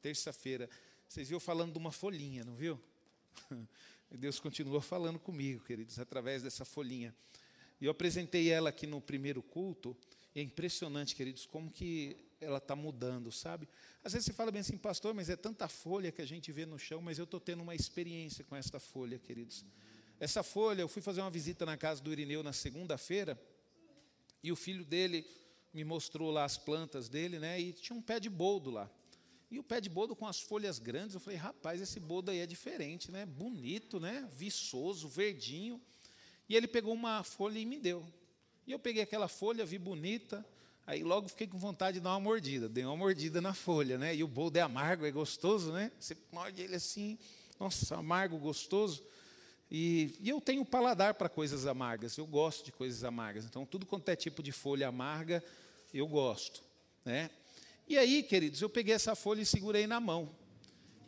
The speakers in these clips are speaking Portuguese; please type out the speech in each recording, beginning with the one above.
terça-feira. Vocês viram falando de uma folhinha, não viu? Deus continua falando comigo, queridos, através dessa folhinha. E eu apresentei ela aqui no primeiro culto, e é impressionante, queridos, como que ela está mudando, sabe? Às vezes você fala bem assim, pastor, mas é tanta folha que a gente vê no chão, mas eu estou tendo uma experiência com esta folha, queridos. Essa folha, eu fui fazer uma visita na casa do Irineu na segunda-feira, e o filho dele me mostrou lá as plantas dele, né? E tinha um pé de boldo lá. E o pé de boldo com as folhas grandes, eu falei, rapaz, esse boldo aí é diferente, né? Bonito, né? Viçoso, verdinho. E ele pegou uma folha e me deu. E eu peguei aquela folha, vi bonita, aí logo fiquei com vontade de dar uma mordida. Dei uma mordida na folha, né? E o boldo é amargo, é gostoso, né? Você morde ele assim, nossa, amargo, gostoso. E, e eu tenho paladar para coisas amargas, eu gosto de coisas amargas. Então, tudo quanto é tipo de folha amarga, eu gosto. Né? E aí, queridos, eu peguei essa folha e segurei na mão.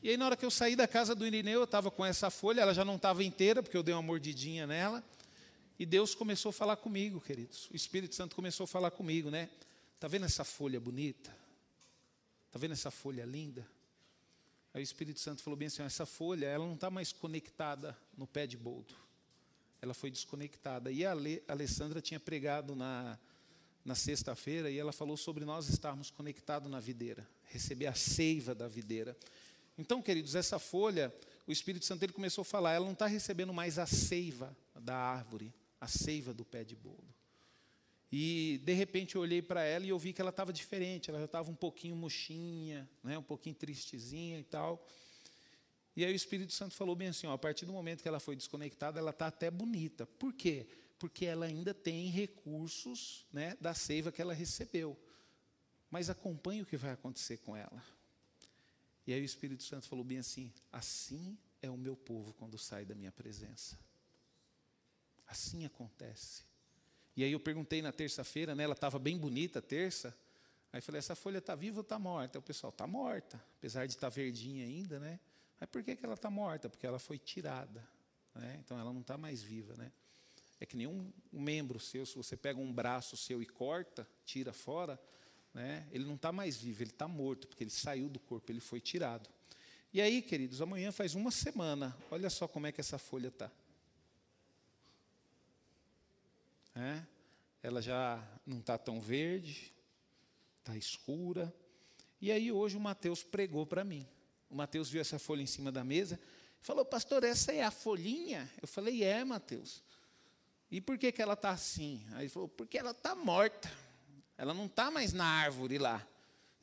E aí, na hora que eu saí da casa do Irineu, eu estava com essa folha, ela já não estava inteira, porque eu dei uma mordidinha nela. E Deus começou a falar comigo, queridos. O Espírito Santo começou a falar comigo, né? Está vendo essa folha bonita? Está vendo essa folha linda? Aí o Espírito Santo falou bem assim: essa folha ela não está mais conectada no pé de boldo. Ela foi desconectada. E a Ale, Alessandra tinha pregado na, na sexta-feira e ela falou sobre nós estarmos conectados na videira, receber a seiva da videira. Então, queridos, essa folha, o Espírito Santo ele começou a falar, ela não está recebendo mais a seiva da árvore, a seiva do pé de boldo. E de repente eu olhei para ela e eu vi que ela estava diferente, ela já estava um pouquinho murchinha, né, um pouquinho tristezinha e tal. E aí o Espírito Santo falou bem assim: ó, a partir do momento que ela foi desconectada, ela está até bonita. Por quê? Ela ainda tem recursos né, da seiva que ela recebeu. Mas acompanhe o que vai acontecer com ela. E aí o Espírito Santo falou bem assim: assim é o meu povo quando sai da minha presença. Assim acontece. E aí eu perguntei na terça-feira, né, ela estava bem bonita terça. Aí falei, essa folha está viva ou está morta? O pessoal, está morta, apesar de estar tá verdinha ainda, né? Mas por que, que ela está morta? Porque ela foi tirada. Né? Então ela não está mais viva. Né? É que nenhum membro seu, se você pega um braço seu e corta, tira fora, né? ele não está mais vivo, ele está morto, porque ele saiu do corpo, ele foi tirado. E aí, queridos, amanhã faz uma semana, olha só como é que essa folha está. É? Ela já não está tão verde, está escura. E aí hoje o Mateus pregou para mim. O Mateus viu essa folha em cima da mesa falou, pastor, essa é a folhinha? Eu falei, é, Mateus. E por que, que ela está assim? Aí ele falou, porque ela está morta. Ela não está mais na árvore lá.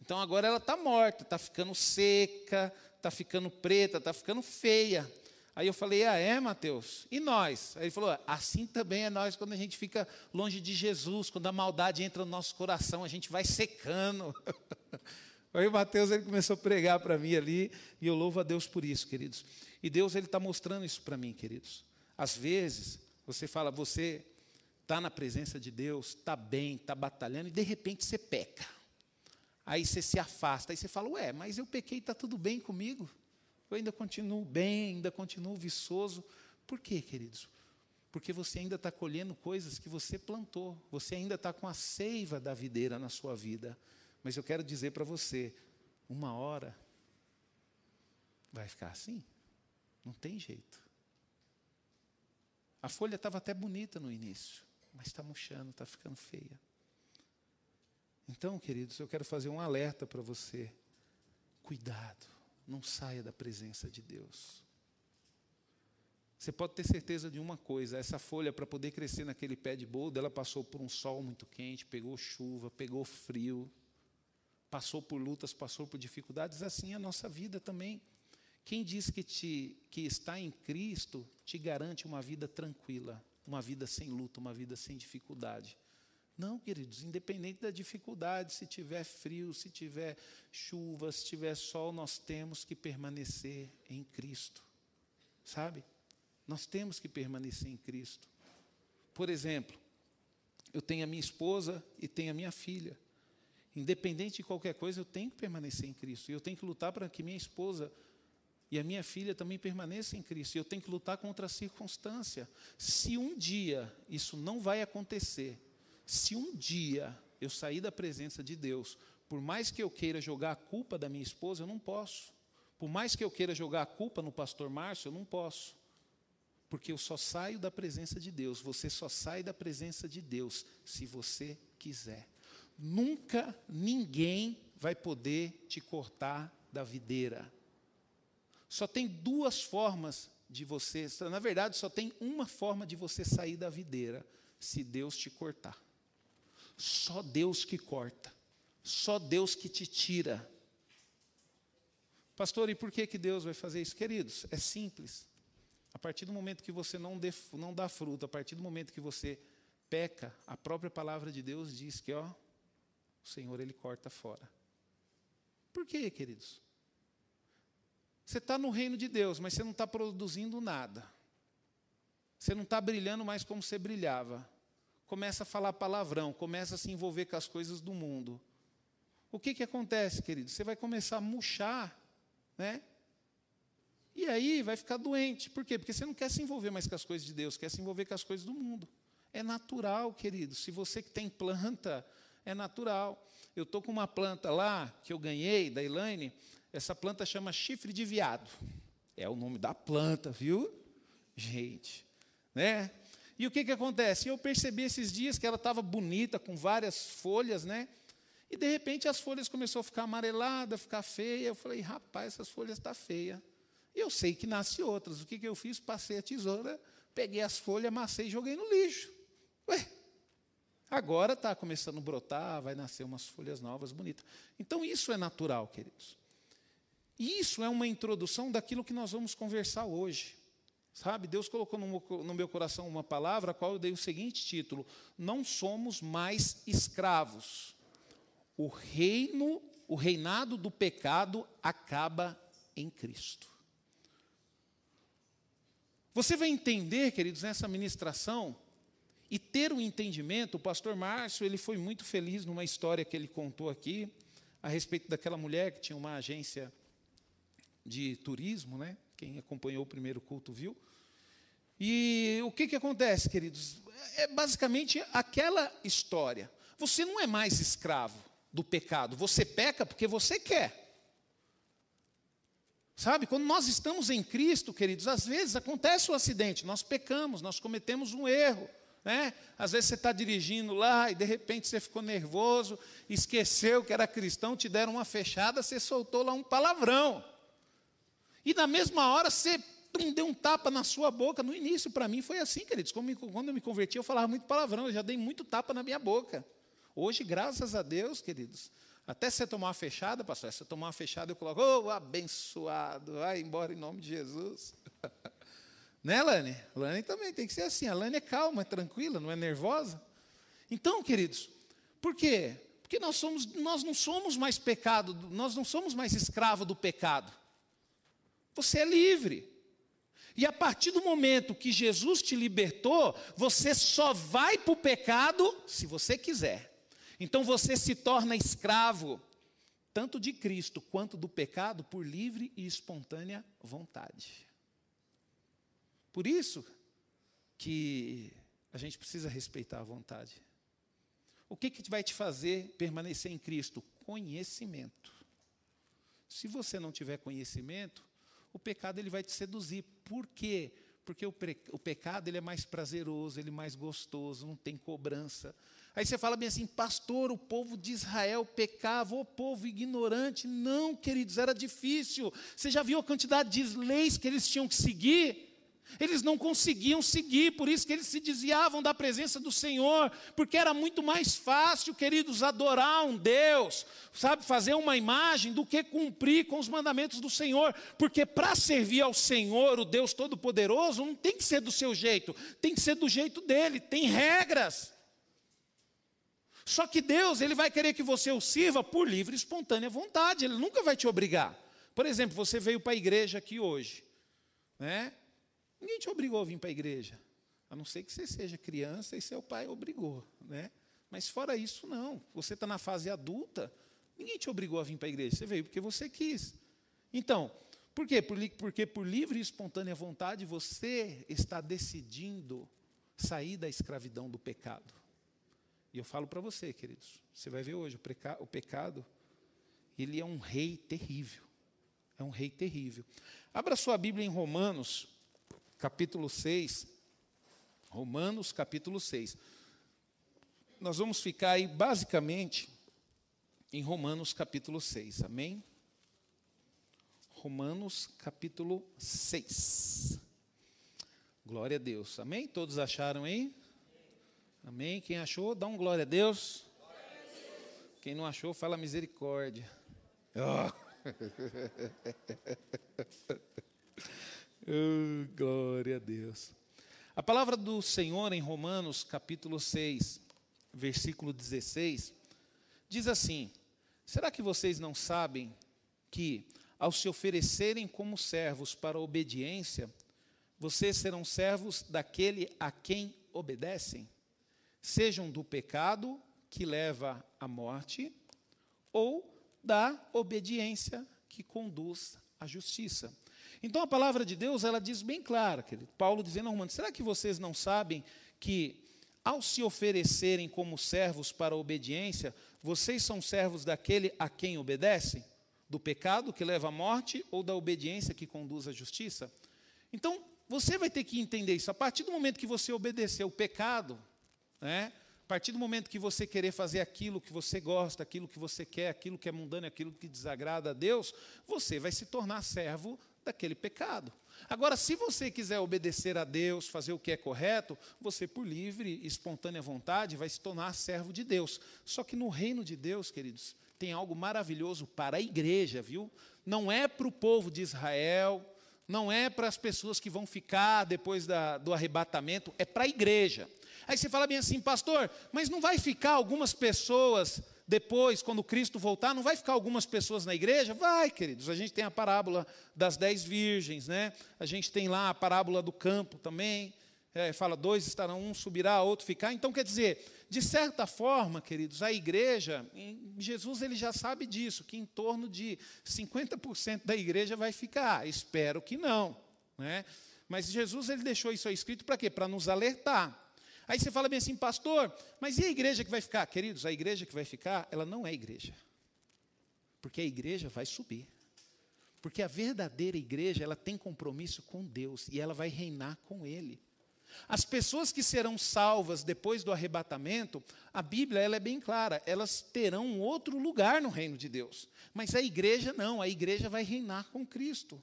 Então agora ela está morta, está ficando seca, está ficando preta, está ficando feia. Aí eu falei, ah, é, Mateus? E nós? Aí ele falou, assim também é nós quando a gente fica longe de Jesus, quando a maldade entra no nosso coração, a gente vai secando. Aí o Mateus ele começou a pregar para mim ali, e eu louvo a Deus por isso, queridos. E Deus ele está mostrando isso para mim, queridos. Às vezes, você fala, você está na presença de Deus, está bem, está batalhando, e de repente você peca. Aí você se afasta, aí você fala, ué, mas eu pequei, está tudo bem comigo? Eu ainda continuo bem, ainda continuo viçoso. Por quê, queridos? Porque você ainda está colhendo coisas que você plantou. Você ainda está com a seiva da videira na sua vida. Mas eu quero dizer para você: uma hora vai ficar assim. Não tem jeito. A folha estava até bonita no início, mas está murchando, está ficando feia. Então, queridos, eu quero fazer um alerta para você. Cuidado não saia da presença de Deus. Você pode ter certeza de uma coisa: essa folha, para poder crescer naquele pé de boldo, ela passou por um sol muito quente, pegou chuva, pegou frio, passou por lutas, passou por dificuldades. Assim é a nossa vida também. Quem diz que, te, que está em Cristo te garante uma vida tranquila, uma vida sem luta, uma vida sem dificuldade. Não, queridos, independente da dificuldade, se tiver frio, se tiver chuva, se tiver sol, nós temos que permanecer em Cristo. Sabe? Nós temos que permanecer em Cristo. Por exemplo, eu tenho a minha esposa e tenho a minha filha. Independente de qualquer coisa, eu tenho que permanecer em Cristo. E eu tenho que lutar para que minha esposa e a minha filha também permaneçam em Cristo. E eu tenho que lutar contra a circunstância. Se um dia isso não vai acontecer, se um dia eu sair da presença de Deus por mais que eu queira jogar a culpa da minha esposa, eu não posso. Por mais que eu queira jogar a culpa no pastor Márcio, eu não posso. Porque eu só saio da presença de Deus. Você só sai da presença de Deus se você quiser. Nunca ninguém vai poder te cortar da videira. Só tem duas formas de você, na verdade, só tem uma forma de você sair da videira, se Deus te cortar. Só Deus que corta. Só Deus que te tira. Pastor, e por que, que Deus vai fazer isso? Queridos, é simples. A partir do momento que você não, não dá fruto, a partir do momento que você peca, a própria palavra de Deus diz que ó, o Senhor ele corta fora. Por quê, queridos? Você está no reino de Deus, mas você não está produzindo nada. Você não está brilhando mais como você brilhava. Começa a falar palavrão, começa a se envolver com as coisas do mundo. O que, que acontece, querido? Você vai começar a murchar, né? E aí vai ficar doente. Por quê? Porque você não quer se envolver mais com as coisas de Deus, quer se envolver com as coisas do mundo. É natural, querido. Se você que tem planta, é natural. Eu estou com uma planta lá que eu ganhei da Elaine. Essa planta chama chifre de viado. É o nome da planta, viu? Gente, né? E o que, que acontece? Eu percebi esses dias que ela estava bonita, com várias folhas, né? E de repente as folhas começaram a ficar amareladas, ficar feia. Eu falei, rapaz, essas folhas estão tá feias. E eu sei que nasce outras. O que, que eu fiz? Passei a tesoura, peguei as folhas, amassei e joguei no lixo. Ué, agora está começando a brotar, vai nascer umas folhas novas, bonitas. Então isso é natural, queridos. E isso é uma introdução daquilo que nós vamos conversar hoje. Sabe, Deus colocou no meu coração uma palavra a qual eu dei o seguinte título: Não somos mais escravos o reino, o reinado do pecado acaba em Cristo. Você vai entender, queridos, nessa ministração e ter um entendimento. O pastor Márcio, ele foi muito feliz numa história que ele contou aqui a respeito daquela mulher que tinha uma agência de turismo, né? Quem acompanhou o primeiro culto viu. E o que, que acontece, queridos? É basicamente aquela história. Você não é mais escravo do pecado. Você peca porque você quer. Sabe, quando nós estamos em Cristo, queridos, às vezes acontece o um acidente, nós pecamos, nós cometemos um erro. Né? Às vezes você está dirigindo lá e de repente você ficou nervoso, esqueceu que era cristão, te deram uma fechada, você soltou lá um palavrão. E na mesma hora você deu um tapa na sua boca. No início, para mim, foi assim, queridos. Quando eu me converti, eu falava muito palavrão, eu já dei muito tapa na minha boca. Hoje, graças a Deus, queridos, até você tomar uma fechada, pastor, se você tomar uma fechada, eu coloco, oh, abençoado, vai embora em nome de Jesus. né, Lani? Lani também tem que ser assim. A Lani é calma, é tranquila, não é nervosa. Então, queridos, por quê? Porque nós, somos, nós não somos mais pecado, nós não somos mais escravo do pecado. Você é livre. E a partir do momento que Jesus te libertou, você só vai para o pecado se você quiser. Então você se torna escravo, tanto de Cristo quanto do pecado, por livre e espontânea vontade. Por isso que a gente precisa respeitar a vontade. O que, que vai te fazer permanecer em Cristo? Conhecimento. Se você não tiver conhecimento, o pecado ele vai te seduzir. Por quê? Porque o, o pecado ele é mais prazeroso, ele é mais gostoso, não tem cobrança. Aí você fala bem assim, pastor, o povo de Israel pecava, o povo ignorante. Não, queridos, era difícil. Você já viu a quantidade de leis que eles tinham que seguir? Eles não conseguiam seguir, por isso que eles se desviavam da presença do Senhor, porque era muito mais fácil, queridos, adorar um Deus, sabe, fazer uma imagem, do que cumprir com os mandamentos do Senhor, porque para servir ao Senhor, o Deus Todo-Poderoso, não tem que ser do seu jeito, tem que ser do jeito dele, tem regras. Só que Deus, ele vai querer que você o sirva por livre e espontânea vontade, ele nunca vai te obrigar. Por exemplo, você veio para a igreja aqui hoje, né? Ninguém te obrigou a vir para a igreja, a não ser que você seja criança e seu pai obrigou, né? Mas fora isso, não. Você está na fase adulta, ninguém te obrigou a vir para a igreja, você veio porque você quis. Então, por quê? Porque por livre e espontânea vontade você está decidindo sair da escravidão do pecado. E eu falo para você, queridos, você vai ver hoje, o, pecado ele é um rei terrível. É um rei terrível. Abra sua Bíblia em Romanos, capítulo 6. Romanos, capítulo 6. Nós vamos ficar aí, basicamente, em Romanos, capítulo 6. Amém? Romanos, capítulo 6. Glória a Deus. Amém? Todos acharam aí? Amém? Quem achou, dá um glória a Deus. Quem não achou, fala misericórdia. Oh. oh, glória a Deus. A palavra do Senhor em Romanos, capítulo 6, versículo 16, diz assim: Será que vocês não sabem que, ao se oferecerem como servos para a obediência, vocês serão servos daquele a quem obedecem? Sejam do pecado que leva à morte, ou da obediência que conduz à justiça. Então a palavra de Deus, ela diz bem clara, querido. Paulo dizendo a Romanos, será que vocês não sabem que ao se oferecerem como servos para a obediência, vocês são servos daquele a quem obedecem? Do pecado que leva à morte ou da obediência que conduz à justiça? Então, você vai ter que entender isso. A partir do momento que você obedecer o pecado, né, a partir do momento que você querer fazer aquilo que você gosta, aquilo que você quer, aquilo que é mundano, aquilo que desagrada a Deus, você vai se tornar servo daquele pecado. Agora, se você quiser obedecer a Deus, fazer o que é correto, você, por livre e espontânea vontade, vai se tornar servo de Deus. Só que no reino de Deus, queridos, tem algo maravilhoso para a igreja, viu? Não é para o povo de Israel, não é para as pessoas que vão ficar depois da, do arrebatamento, é para a igreja. Aí você fala bem assim, pastor, mas não vai ficar algumas pessoas depois, quando Cristo voltar, não vai ficar algumas pessoas na igreja? Vai, queridos. A gente tem a parábola das dez virgens, né? A gente tem lá a parábola do campo também. É, fala, dois estarão, um subirá, outro ficar. Então, quer dizer, de certa forma, queridos, a igreja, Jesus ele já sabe disso, que em torno de 50% da igreja vai ficar. Espero que não. Né? Mas Jesus ele deixou isso aí escrito para quê? Para nos alertar. Aí você fala bem assim, pastor, mas e a igreja que vai ficar? Queridos, a igreja que vai ficar, ela não é igreja. Porque a igreja vai subir. Porque a verdadeira igreja, ela tem compromisso com Deus e ela vai reinar com Ele. As pessoas que serão salvas depois do arrebatamento, a Bíblia ela é bem clara, elas terão um outro lugar no reino de Deus. Mas a igreja não, a igreja vai reinar com Cristo.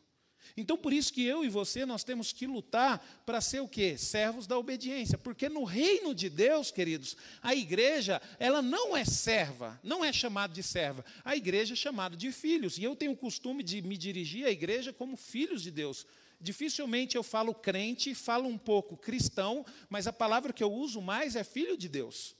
Então, por isso que eu e você, nós temos que lutar para ser o quê? Servos da obediência. Porque no reino de Deus, queridos, a igreja, ela não é serva, não é chamada de serva. A igreja é chamada de filhos. E eu tenho o costume de me dirigir à igreja como filhos de Deus. Dificilmente eu falo crente, falo um pouco cristão, mas a palavra que eu uso mais é filho de Deus.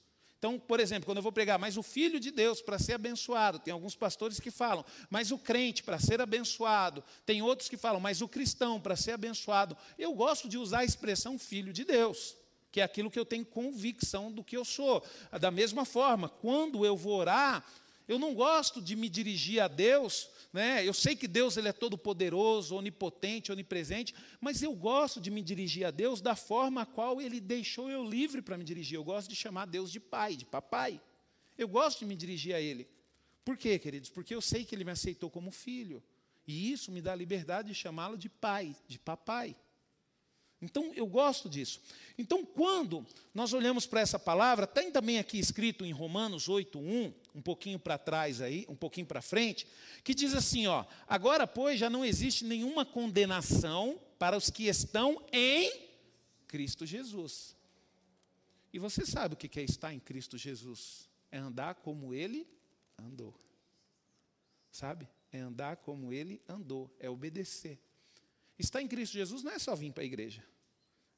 Então, por exemplo, quando eu vou pregar, mas o filho de Deus para ser abençoado, tem alguns pastores que falam, mas o crente para ser abençoado, tem outros que falam, mas o cristão para ser abençoado. Eu gosto de usar a expressão filho de Deus, que é aquilo que eu tenho convicção do que eu sou. Da mesma forma, quando eu vou orar, eu não gosto de me dirigir a Deus né? Eu sei que Deus ele é todo poderoso, onipotente, onipresente, mas eu gosto de me dirigir a Deus da forma a qual Ele deixou eu livre para me dirigir. Eu gosto de chamar Deus de pai, de papai. Eu gosto de me dirigir a Ele. Por quê, queridos? Porque eu sei que Ele me aceitou como filho. E isso me dá a liberdade de chamá-lo de pai, de papai. Então, eu gosto disso. Então, quando nós olhamos para essa palavra, tem também aqui escrito em Romanos 8:1, um pouquinho para trás aí, um pouquinho para frente, que diz assim, ó: "Agora, pois, já não existe nenhuma condenação para os que estão em Cristo Jesus." E você sabe o que é estar em Cristo Jesus? É andar como ele andou. Sabe? É andar como ele andou, é obedecer. Estar em Cristo Jesus não é só vir para a igreja.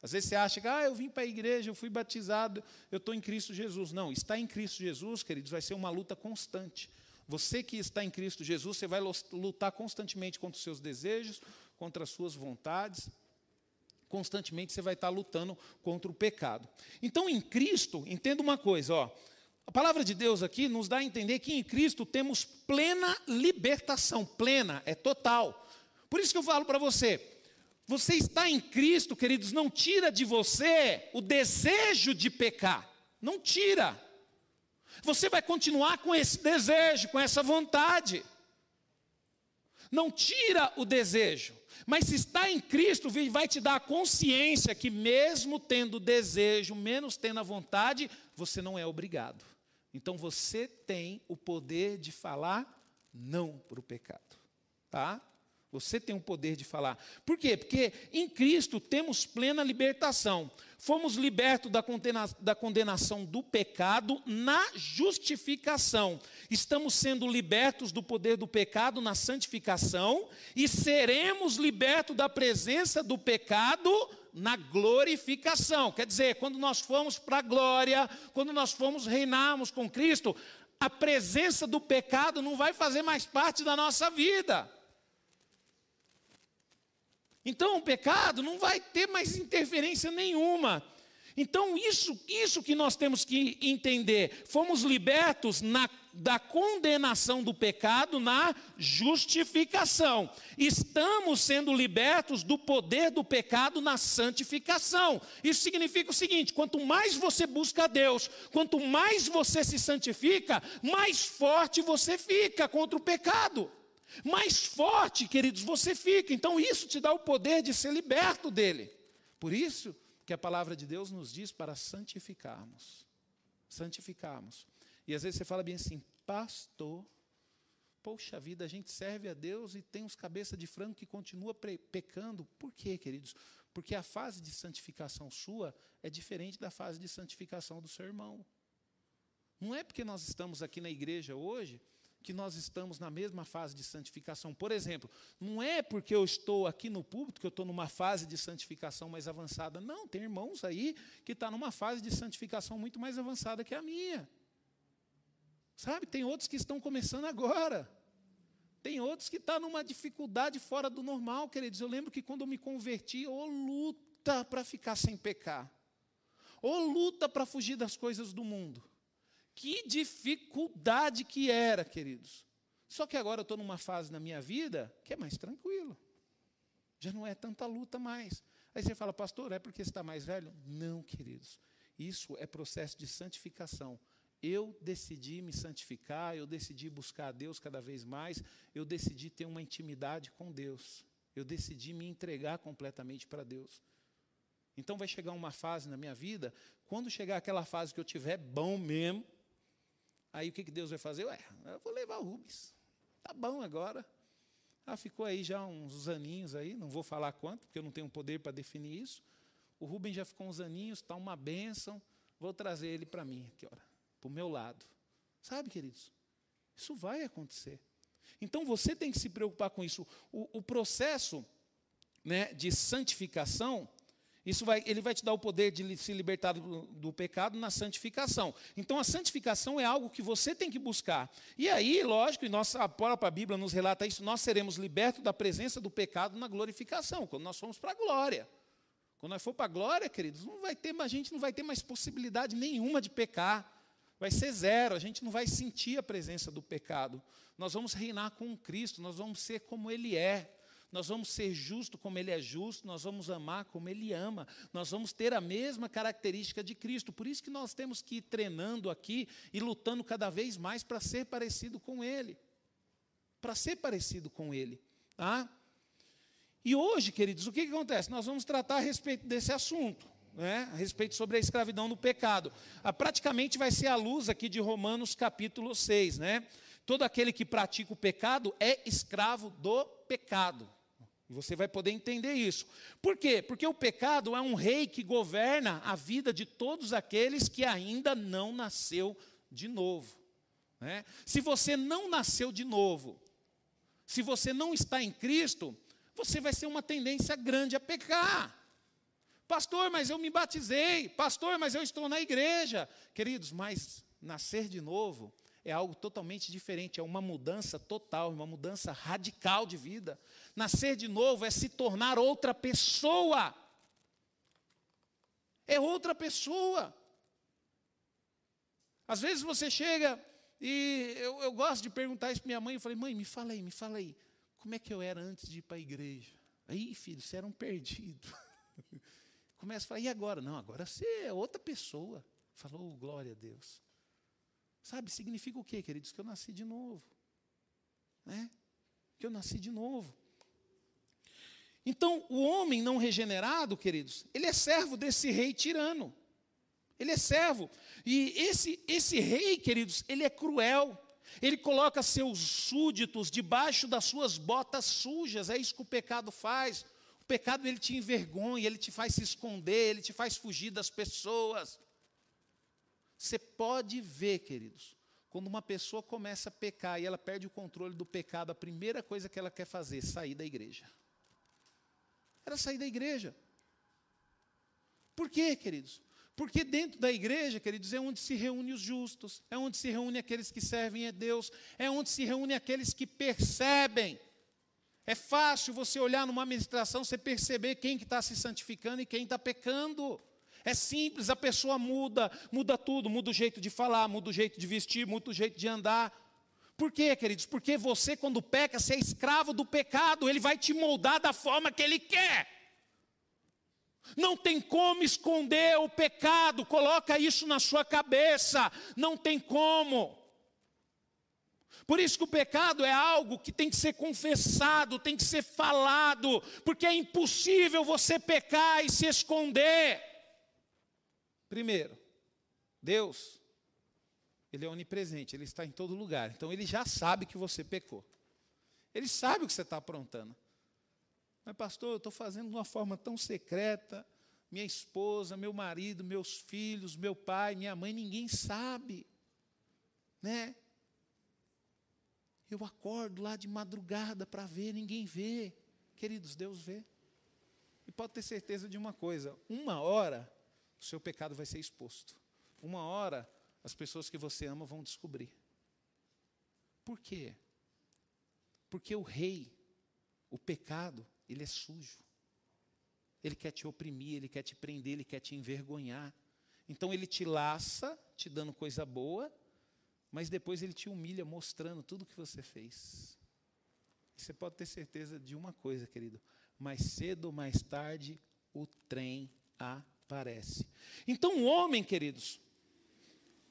Às vezes você acha que, ah, eu vim para a igreja, eu fui batizado, eu estou em Cristo Jesus. Não, estar em Cristo Jesus, queridos, vai ser uma luta constante. Você que está em Cristo Jesus, você vai lutar constantemente contra os seus desejos, contra as suas vontades. Constantemente você vai estar lutando contra o pecado. Então, em Cristo, entenda uma coisa, ó. A palavra de Deus aqui nos dá a entender que em Cristo temos plena libertação, plena, é total. Por isso que eu falo para você, você está em Cristo, queridos, não tira de você o desejo de pecar. Não tira. Você vai continuar com esse desejo, com essa vontade. não tira o desejo. Mas se está em Cristo, vai te dar a consciência que, mesmo tendo desejo, menos tendo a vontade, você não é obrigado. Então você tem o poder de falar não para o pecado. Tá? Você tem o poder de falar. Por quê? Porque em Cristo temos plena libertação. Fomos libertos da, condena da condenação do pecado na justificação. Estamos sendo libertos do poder do pecado na santificação e seremos libertos da presença do pecado na glorificação. Quer dizer, quando nós formos para a glória, quando nós formos reinarmos com Cristo, a presença do pecado não vai fazer mais parte da nossa vida. Então o pecado não vai ter mais interferência nenhuma. Então, isso, isso que nós temos que entender. Fomos libertos na, da condenação do pecado na justificação. Estamos sendo libertos do poder do pecado na santificação. Isso significa o seguinte: quanto mais você busca a Deus, quanto mais você se santifica, mais forte você fica contra o pecado. Mais forte, queridos, você fica. Então, isso te dá o poder de ser liberto dele. Por isso que a palavra de Deus nos diz para santificarmos. Santificarmos. E às vezes você fala bem assim, pastor, poxa vida, a gente serve a Deus e tem uns cabeça de frango que continua pecando. Por quê, queridos? Porque a fase de santificação sua é diferente da fase de santificação do seu irmão. Não é porque nós estamos aqui na igreja hoje que nós estamos na mesma fase de santificação. Por exemplo, não é porque eu estou aqui no púlpito que eu estou numa fase de santificação mais avançada. Não, tem irmãos aí que estão tá numa fase de santificação muito mais avançada que a minha. Sabe, tem outros que estão começando agora. Tem outros que estão tá numa dificuldade fora do normal, queridos. Eu lembro que quando eu me converti, ô luta para ficar sem pecar. Ô luta para fugir das coisas do mundo. Que dificuldade que era, queridos. Só que agora eu estou numa fase na minha vida que é mais tranquilo. Já não é tanta luta mais. Aí você fala, pastor, é porque está mais velho? Não, queridos. Isso é processo de santificação. Eu decidi me santificar, eu decidi buscar a Deus cada vez mais, eu decidi ter uma intimidade com Deus. Eu decidi me entregar completamente para Deus. Então vai chegar uma fase na minha vida, quando chegar aquela fase que eu tiver bom mesmo, Aí o que, que Deus vai fazer? Ué, eu vou levar o Rubens. Tá bom agora. Ah, ficou aí já uns aninhos aí, não vou falar quanto, porque eu não tenho poder para definir isso. O Rubens já ficou uns aninhos, está uma bênção. Vou trazer ele para mim, aqui, para o meu lado. Sabe, queridos? Isso vai acontecer. Então você tem que se preocupar com isso. O, o processo né, de santificação isso vai, ele vai te dar o poder de se libertar do, do, pecado na santificação. Então a santificação é algo que você tem que buscar. E aí, lógico, e nossa, a própria Bíblia nos relata isso, nós seremos libertos da presença do pecado na glorificação, quando nós formos para a glória. Quando nós for para a glória, queridos, não vai ter, a gente não vai ter mais possibilidade nenhuma de pecar. Vai ser zero, a gente não vai sentir a presença do pecado. Nós vamos reinar com Cristo, nós vamos ser como Ele é nós vamos ser justos como Ele é justo, nós vamos amar como Ele ama, nós vamos ter a mesma característica de Cristo. Por isso que nós temos que ir treinando aqui e lutando cada vez mais para ser parecido com Ele. Para ser parecido com Ele. Tá? E hoje, queridos, o que, que acontece? Nós vamos tratar a respeito desse assunto. Né, a respeito sobre a escravidão do pecado. Ah, praticamente vai ser a luz aqui de Romanos capítulo 6. Né? Todo aquele que pratica o pecado é escravo do pecado. E você vai poder entender isso. Por quê? Porque o pecado é um rei que governa a vida de todos aqueles que ainda não nasceu de novo. Né? Se você não nasceu de novo, se você não está em Cristo, você vai ser uma tendência grande a pecar. Pastor, mas eu me batizei. Pastor, mas eu estou na igreja. Queridos, mas nascer de novo é algo totalmente diferente, é uma mudança total, uma mudança radical de vida. Nascer de novo é se tornar outra pessoa. É outra pessoa. Às vezes você chega e eu, eu gosto de perguntar isso para minha mãe. Eu falei, mãe, me fala aí, me fala aí. Como é que eu era antes de ir para a igreja? Aí, filho, você era um perdido. Começa a falar, e agora? Não, agora você é outra pessoa. Falou, glória a Deus. Sabe, significa o quê, queridos? Que eu nasci de novo. Né? que eu nasci de novo. Então, o homem não regenerado, queridos, ele é servo desse rei tirano. Ele é servo. E esse, esse rei, queridos, ele é cruel. Ele coloca seus súditos debaixo das suas botas sujas. É isso que o pecado faz. O pecado ele te envergonha, ele te faz se esconder, ele te faz fugir das pessoas. Você pode ver, queridos, quando uma pessoa começa a pecar e ela perde o controle do pecado, a primeira coisa que ela quer fazer é sair da igreja. Era sair da igreja. Por quê, queridos? Porque dentro da igreja, queridos, é onde se reúnem os justos, é onde se reúnem aqueles que servem a Deus, é onde se reúnem aqueles que percebem. É fácil você olhar numa administração, você perceber quem que está se santificando e quem está pecando. É simples, a pessoa muda, muda tudo, muda o jeito de falar, muda o jeito de vestir, muda o jeito de andar. Por quê, queridos? Porque você, quando peca, você é escravo do pecado, ele vai te moldar da forma que ele quer. Não tem como esconder o pecado, coloca isso na sua cabeça, não tem como. Por isso que o pecado é algo que tem que ser confessado, tem que ser falado, porque é impossível você pecar e se esconder. Primeiro, Deus, Ele é onipresente, Ele está em todo lugar, então Ele já sabe que você pecou, Ele sabe o que você está aprontando. Mas, pastor, eu estou fazendo de uma forma tão secreta. Minha esposa, meu marido, meus filhos, meu pai, minha mãe, ninguém sabe. Né? Eu acordo lá de madrugada para ver, ninguém vê. Queridos, Deus vê. E pode ter certeza de uma coisa: uma hora o seu pecado vai ser exposto. Uma hora as pessoas que você ama vão descobrir. Por quê? Porque o rei, o pecado, ele é sujo. Ele quer te oprimir, ele quer te prender, ele quer te envergonhar. Então ele te laça, te dando coisa boa, mas depois ele te humilha, mostrando tudo o que você fez. Você pode ter certeza de uma coisa, querido: mais cedo ou mais tarde o trem aparece. Então o homem, queridos,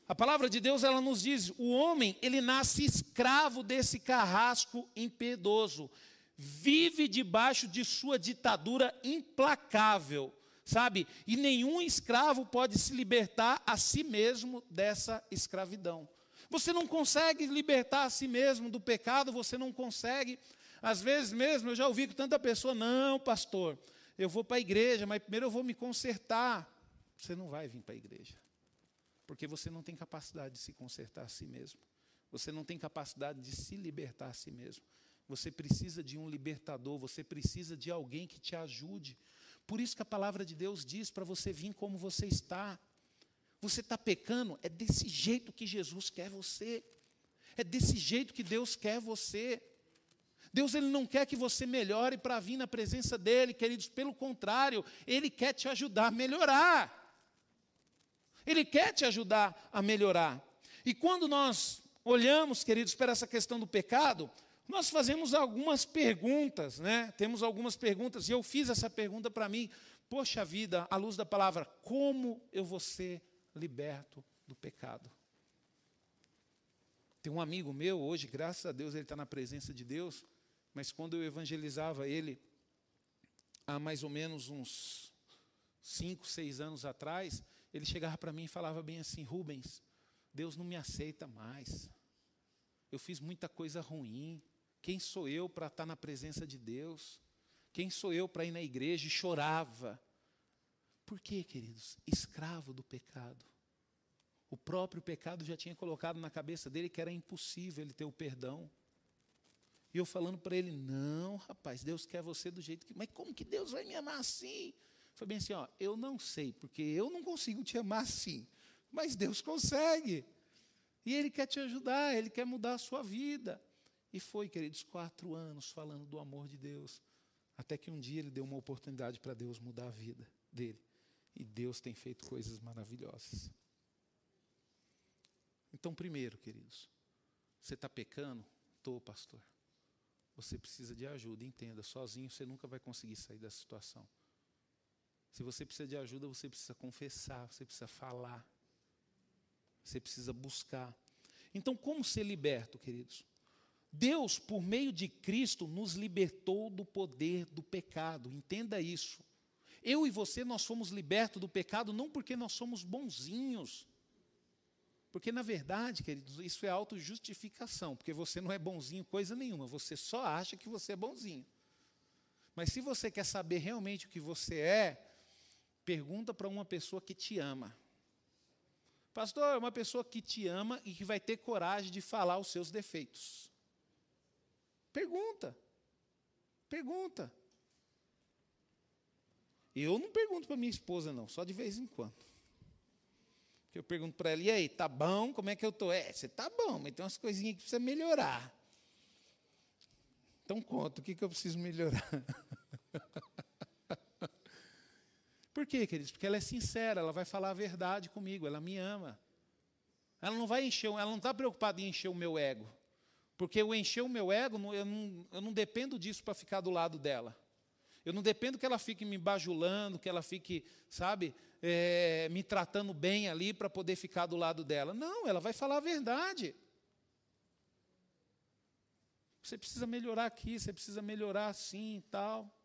a palavra de Deus ela nos diz: o homem ele nasce escravo desse carrasco impiedoso vive debaixo de sua ditadura implacável, sabe? E nenhum escravo pode se libertar a si mesmo dessa escravidão. Você não consegue libertar a si mesmo do pecado, você não consegue. Às vezes mesmo, eu já ouvi com tanta pessoa, não, pastor, eu vou para a igreja, mas primeiro eu vou me consertar. Você não vai vir para a igreja, porque você não tem capacidade de se consertar a si mesmo. Você não tem capacidade de se libertar a si mesmo. Você precisa de um libertador, você precisa de alguém que te ajude. Por isso que a palavra de Deus diz para você vir como você está. Você está pecando, é desse jeito que Jesus quer você. É desse jeito que Deus quer você. Deus ele não quer que você melhore para vir na presença dele, queridos, pelo contrário, ele quer te ajudar a melhorar. Ele quer te ajudar a melhorar. E quando nós olhamos, queridos, para essa questão do pecado, nós fazemos algumas perguntas, né? Temos algumas perguntas, e eu fiz essa pergunta para mim. Poxa vida, à luz da palavra, como eu vou ser liberto do pecado? Tem um amigo meu, hoje, graças a Deus, ele está na presença de Deus, mas quando eu evangelizava ele, há mais ou menos uns cinco, seis anos atrás, ele chegava para mim e falava bem assim: Rubens, Deus não me aceita mais. Eu fiz muita coisa ruim. Quem sou eu para estar na presença de Deus? Quem sou eu para ir na igreja e chorava? Por quê, queridos? Escravo do pecado. O próprio pecado já tinha colocado na cabeça dele que era impossível ele ter o perdão. E eu falando para ele: não, rapaz, Deus quer você do jeito que. Mas como que Deus vai me amar assim? Foi bem assim: ó, eu não sei, porque eu não consigo te amar assim, mas Deus consegue. E Ele quer te ajudar, Ele quer mudar a sua vida. E foi, queridos, quatro anos falando do amor de Deus. Até que um dia ele deu uma oportunidade para Deus mudar a vida dele. E Deus tem feito coisas maravilhosas. Então, primeiro, queridos, você está pecando? Estou, pastor. Você precisa de ajuda, entenda. Sozinho você nunca vai conseguir sair dessa situação. Se você precisa de ajuda, você precisa confessar, você precisa falar, você precisa buscar. Então, como ser liberto, queridos? Deus, por meio de Cristo, nos libertou do poder do pecado. Entenda isso. Eu e você, nós fomos libertos do pecado não porque nós somos bonzinhos. Porque, na verdade, queridos, isso é autojustificação. Porque você não é bonzinho coisa nenhuma. Você só acha que você é bonzinho. Mas se você quer saber realmente o que você é, pergunta para uma pessoa que te ama. Pastor, é uma pessoa que te ama e que vai ter coragem de falar os seus defeitos. Pergunta. Pergunta. Eu não pergunto para minha esposa, não, só de vez em quando. Eu pergunto para ela, e aí, tá bom? Como é que eu estou? É, você tá bom, mas tem umas coisinhas que precisa melhorar. Então conta, o que, que eu preciso melhorar? Por quê, queridos? Porque ela é sincera, ela vai falar a verdade comigo, ela me ama. Ela não vai encher, ela não está preocupada em encher o meu ego. Porque eu encher o meu ego, eu não, eu não dependo disso para ficar do lado dela. Eu não dependo que ela fique me bajulando, que ela fique, sabe, é, me tratando bem ali para poder ficar do lado dela. Não, ela vai falar a verdade. Você precisa melhorar aqui, você precisa melhorar assim e tal.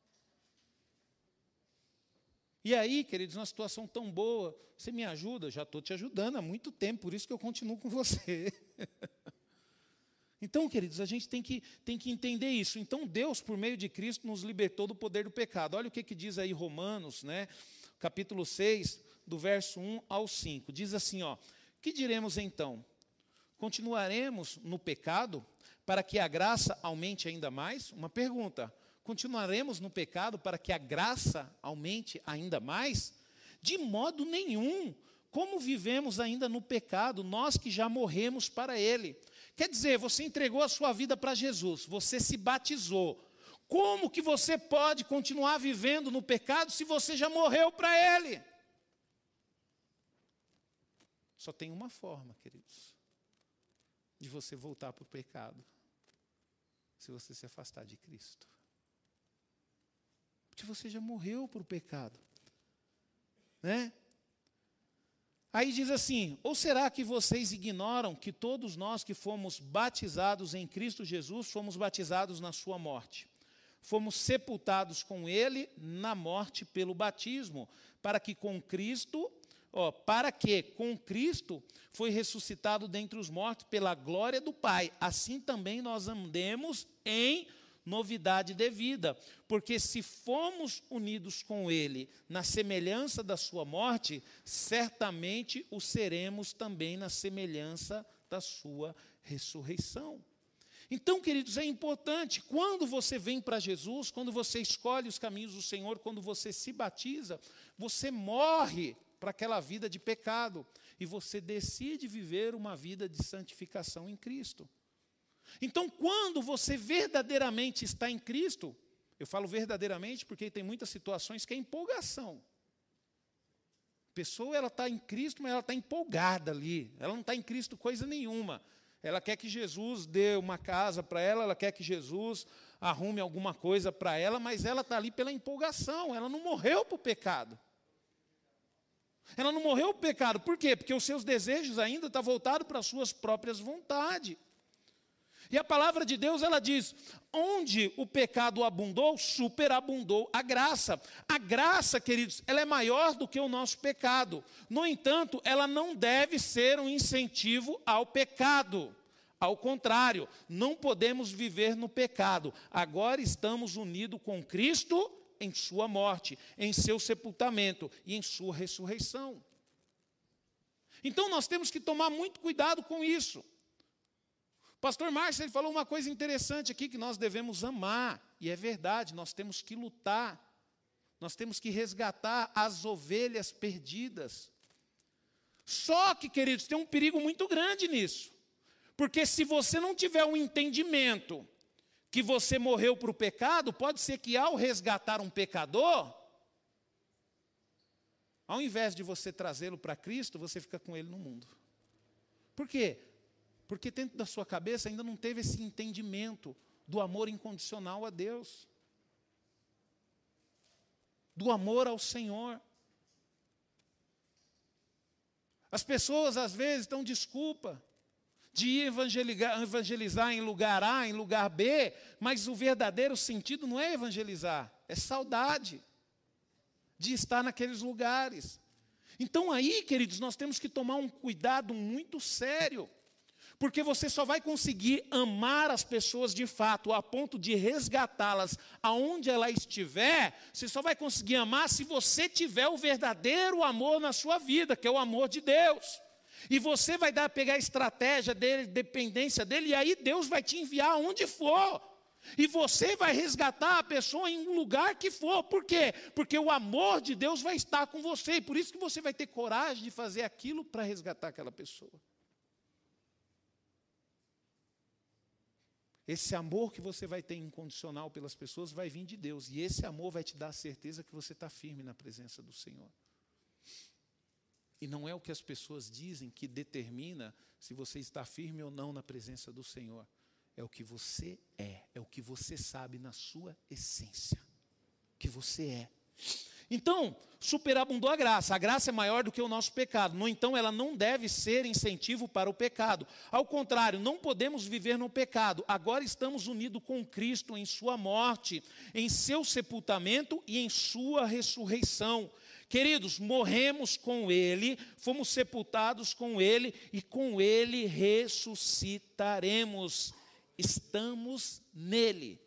E aí, queridos, uma situação tão boa, você me ajuda? Já estou te ajudando há muito tempo, por isso que eu continuo com você. Então, queridos, a gente tem que, tem que entender isso. Então, Deus, por meio de Cristo, nos libertou do poder do pecado. Olha o que, que diz aí Romanos, né, capítulo 6, do verso 1 ao 5. Diz assim: ó, Que diremos então? Continuaremos no pecado para que a graça aumente ainda mais? Uma pergunta. Continuaremos no pecado para que a graça aumente ainda mais? De modo nenhum. Como vivemos ainda no pecado, nós que já morremos para ele? Quer dizer, você entregou a sua vida para Jesus, você se batizou. Como que você pode continuar vivendo no pecado se você já morreu para ele? Só tem uma forma, queridos, de você voltar para o pecado: se você se afastar de Cristo. Porque você já morreu para o pecado. Né? Aí diz assim: ou será que vocês ignoram que todos nós que fomos batizados em Cristo Jesus fomos batizados na Sua morte? Fomos sepultados com Ele na morte pelo batismo, para que com Cristo, ó, para que com Cristo foi ressuscitado dentre os mortos pela glória do Pai. Assim também nós andemos em novidade de vida, porque se fomos unidos com Ele na semelhança da Sua morte, certamente o seremos também na semelhança da Sua ressurreição. Então, queridos, é importante, quando você vem para Jesus, quando você escolhe os caminhos do Senhor, quando você se batiza, você morre para aquela vida de pecado e você decide viver uma vida de santificação em Cristo. Então, quando você verdadeiramente está em Cristo, eu falo verdadeiramente porque tem muitas situações que é empolgação. A pessoa ela está em Cristo, mas ela está empolgada ali. Ela não está em Cristo coisa nenhuma. Ela quer que Jesus dê uma casa para ela, ela quer que Jesus arrume alguma coisa para ela, mas ela está ali pela empolgação. Ela não morreu para o pecado. Ela não morreu para o pecado. Por quê? Porque os seus desejos ainda estão voltados para as suas próprias vontades. E a palavra de Deus, ela diz: onde o pecado abundou, superabundou a graça. A graça, queridos, ela é maior do que o nosso pecado. No entanto, ela não deve ser um incentivo ao pecado. Ao contrário, não podemos viver no pecado. Agora estamos unidos com Cristo em Sua morte, em seu sepultamento e em Sua ressurreição. Então nós temos que tomar muito cuidado com isso. Pastor Márcio ele falou uma coisa interessante aqui que nós devemos amar, e é verdade, nós temos que lutar, nós temos que resgatar as ovelhas perdidas. Só que, queridos, tem um perigo muito grande nisso, porque se você não tiver um entendimento que você morreu para o pecado, pode ser que ao resgatar um pecador, ao invés de você trazê-lo para Cristo, você fica com ele no mundo. Por quê? Porque dentro da sua cabeça ainda não teve esse entendimento do amor incondicional a Deus, do amor ao Senhor. As pessoas às vezes dão desculpa. de ir evangelizar, evangelizar em lugar A, em lugar B, mas o verdadeiro sentido não é evangelizar, é saudade de estar naqueles lugares. Então aí, queridos, nós temos que tomar um cuidado muito sério. Porque você só vai conseguir amar as pessoas de fato, a ponto de resgatá-las aonde ela estiver, você só vai conseguir amar se você tiver o verdadeiro amor na sua vida, que é o amor de Deus. E você vai dar, pegar a estratégia dele, dependência dele, e aí Deus vai te enviar aonde for. E você vai resgatar a pessoa em um lugar que for. Por quê? Porque o amor de Deus vai estar com você. E por isso que você vai ter coragem de fazer aquilo para resgatar aquela pessoa. Esse amor que você vai ter incondicional pelas pessoas vai vir de Deus. E esse amor vai te dar a certeza que você está firme na presença do Senhor. E não é o que as pessoas dizem que determina se você está firme ou não na presença do Senhor. É o que você é, é o que você sabe na sua essência. Que você é. Então, superabundou a graça. A graça é maior do que o nosso pecado. No então, ela não deve ser incentivo para o pecado. Ao contrário, não podemos viver no pecado. Agora estamos unidos com Cristo em sua morte, em seu sepultamento e em sua ressurreição. Queridos, morremos com Ele, fomos sepultados com Ele e com Ele ressuscitaremos. Estamos nele.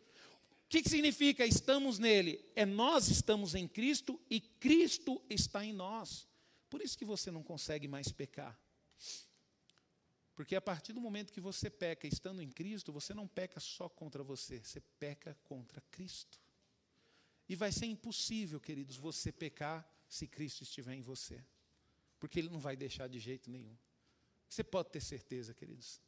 Que, que significa estamos nele? É nós estamos em Cristo e Cristo está em nós. Por isso que você não consegue mais pecar. Porque a partir do momento que você peca estando em Cristo, você não peca só contra você, você peca contra Cristo. E vai ser impossível, queridos, você pecar se Cristo estiver em você. Porque Ele não vai deixar de jeito nenhum. Você pode ter certeza, queridos.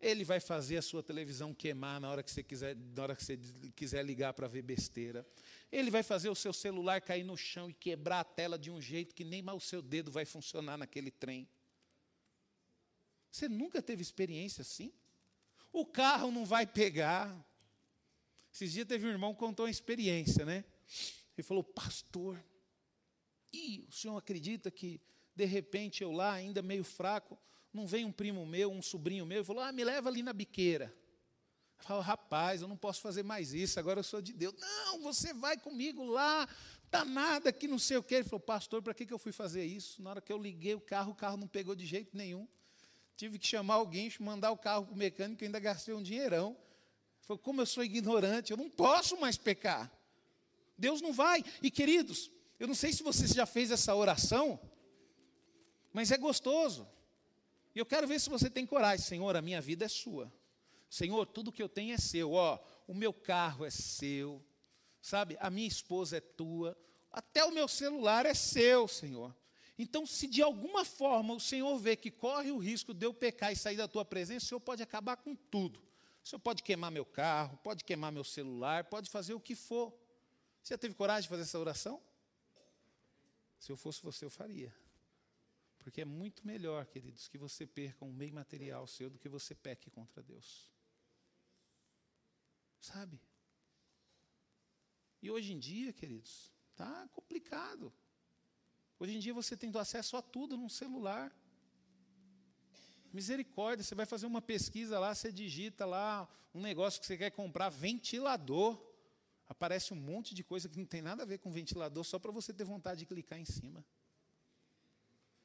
Ele vai fazer a sua televisão queimar na hora que você quiser, na hora que você quiser ligar para ver besteira. Ele vai fazer o seu celular cair no chão e quebrar a tela de um jeito que nem mal o seu dedo vai funcionar naquele trem. Você nunca teve experiência assim? O carro não vai pegar. Esses dias teve um irmão que contou uma experiência, né? Ele falou, pastor, e o senhor acredita que, de repente, eu lá, ainda meio fraco, não vem um primo meu, um sobrinho meu, e falou: Ah, me leva ali na biqueira. Eu falo, rapaz, eu não posso fazer mais isso, agora eu sou de Deus. Não, você vai comigo lá, tá nada que não sei o quê. Ele falou, pastor, para que, que eu fui fazer isso? Na hora que eu liguei o carro, o carro não pegou de jeito nenhum. Tive que chamar alguém, mandar o carro para o mecânico, eu ainda gastei um dinheirão. Falou, como eu sou ignorante, eu não posso mais pecar. Deus não vai. E queridos, eu não sei se você já fez essa oração, mas é gostoso. E eu quero ver se você tem coragem. Senhor, a minha vida é sua. Senhor, tudo que eu tenho é seu. Ó, o meu carro é seu. Sabe? A minha esposa é tua. Até o meu celular é seu, Senhor. Então, se de alguma forma o Senhor vê que corre o risco de eu pecar e sair da tua presença, o Senhor pode acabar com tudo. O Senhor pode queimar meu carro, pode queimar meu celular, pode fazer o que for. Você já teve coragem de fazer essa oração? Se eu fosse você, eu faria. Porque é muito melhor, queridos, que você perca um bem material seu do que você peque contra Deus. Sabe? E hoje em dia, queridos, está complicado. Hoje em dia você tem acesso a tudo num celular. Misericórdia, você vai fazer uma pesquisa lá, você digita lá um negócio que você quer comprar, ventilador aparece um monte de coisa que não tem nada a ver com ventilador, só para você ter vontade de clicar em cima.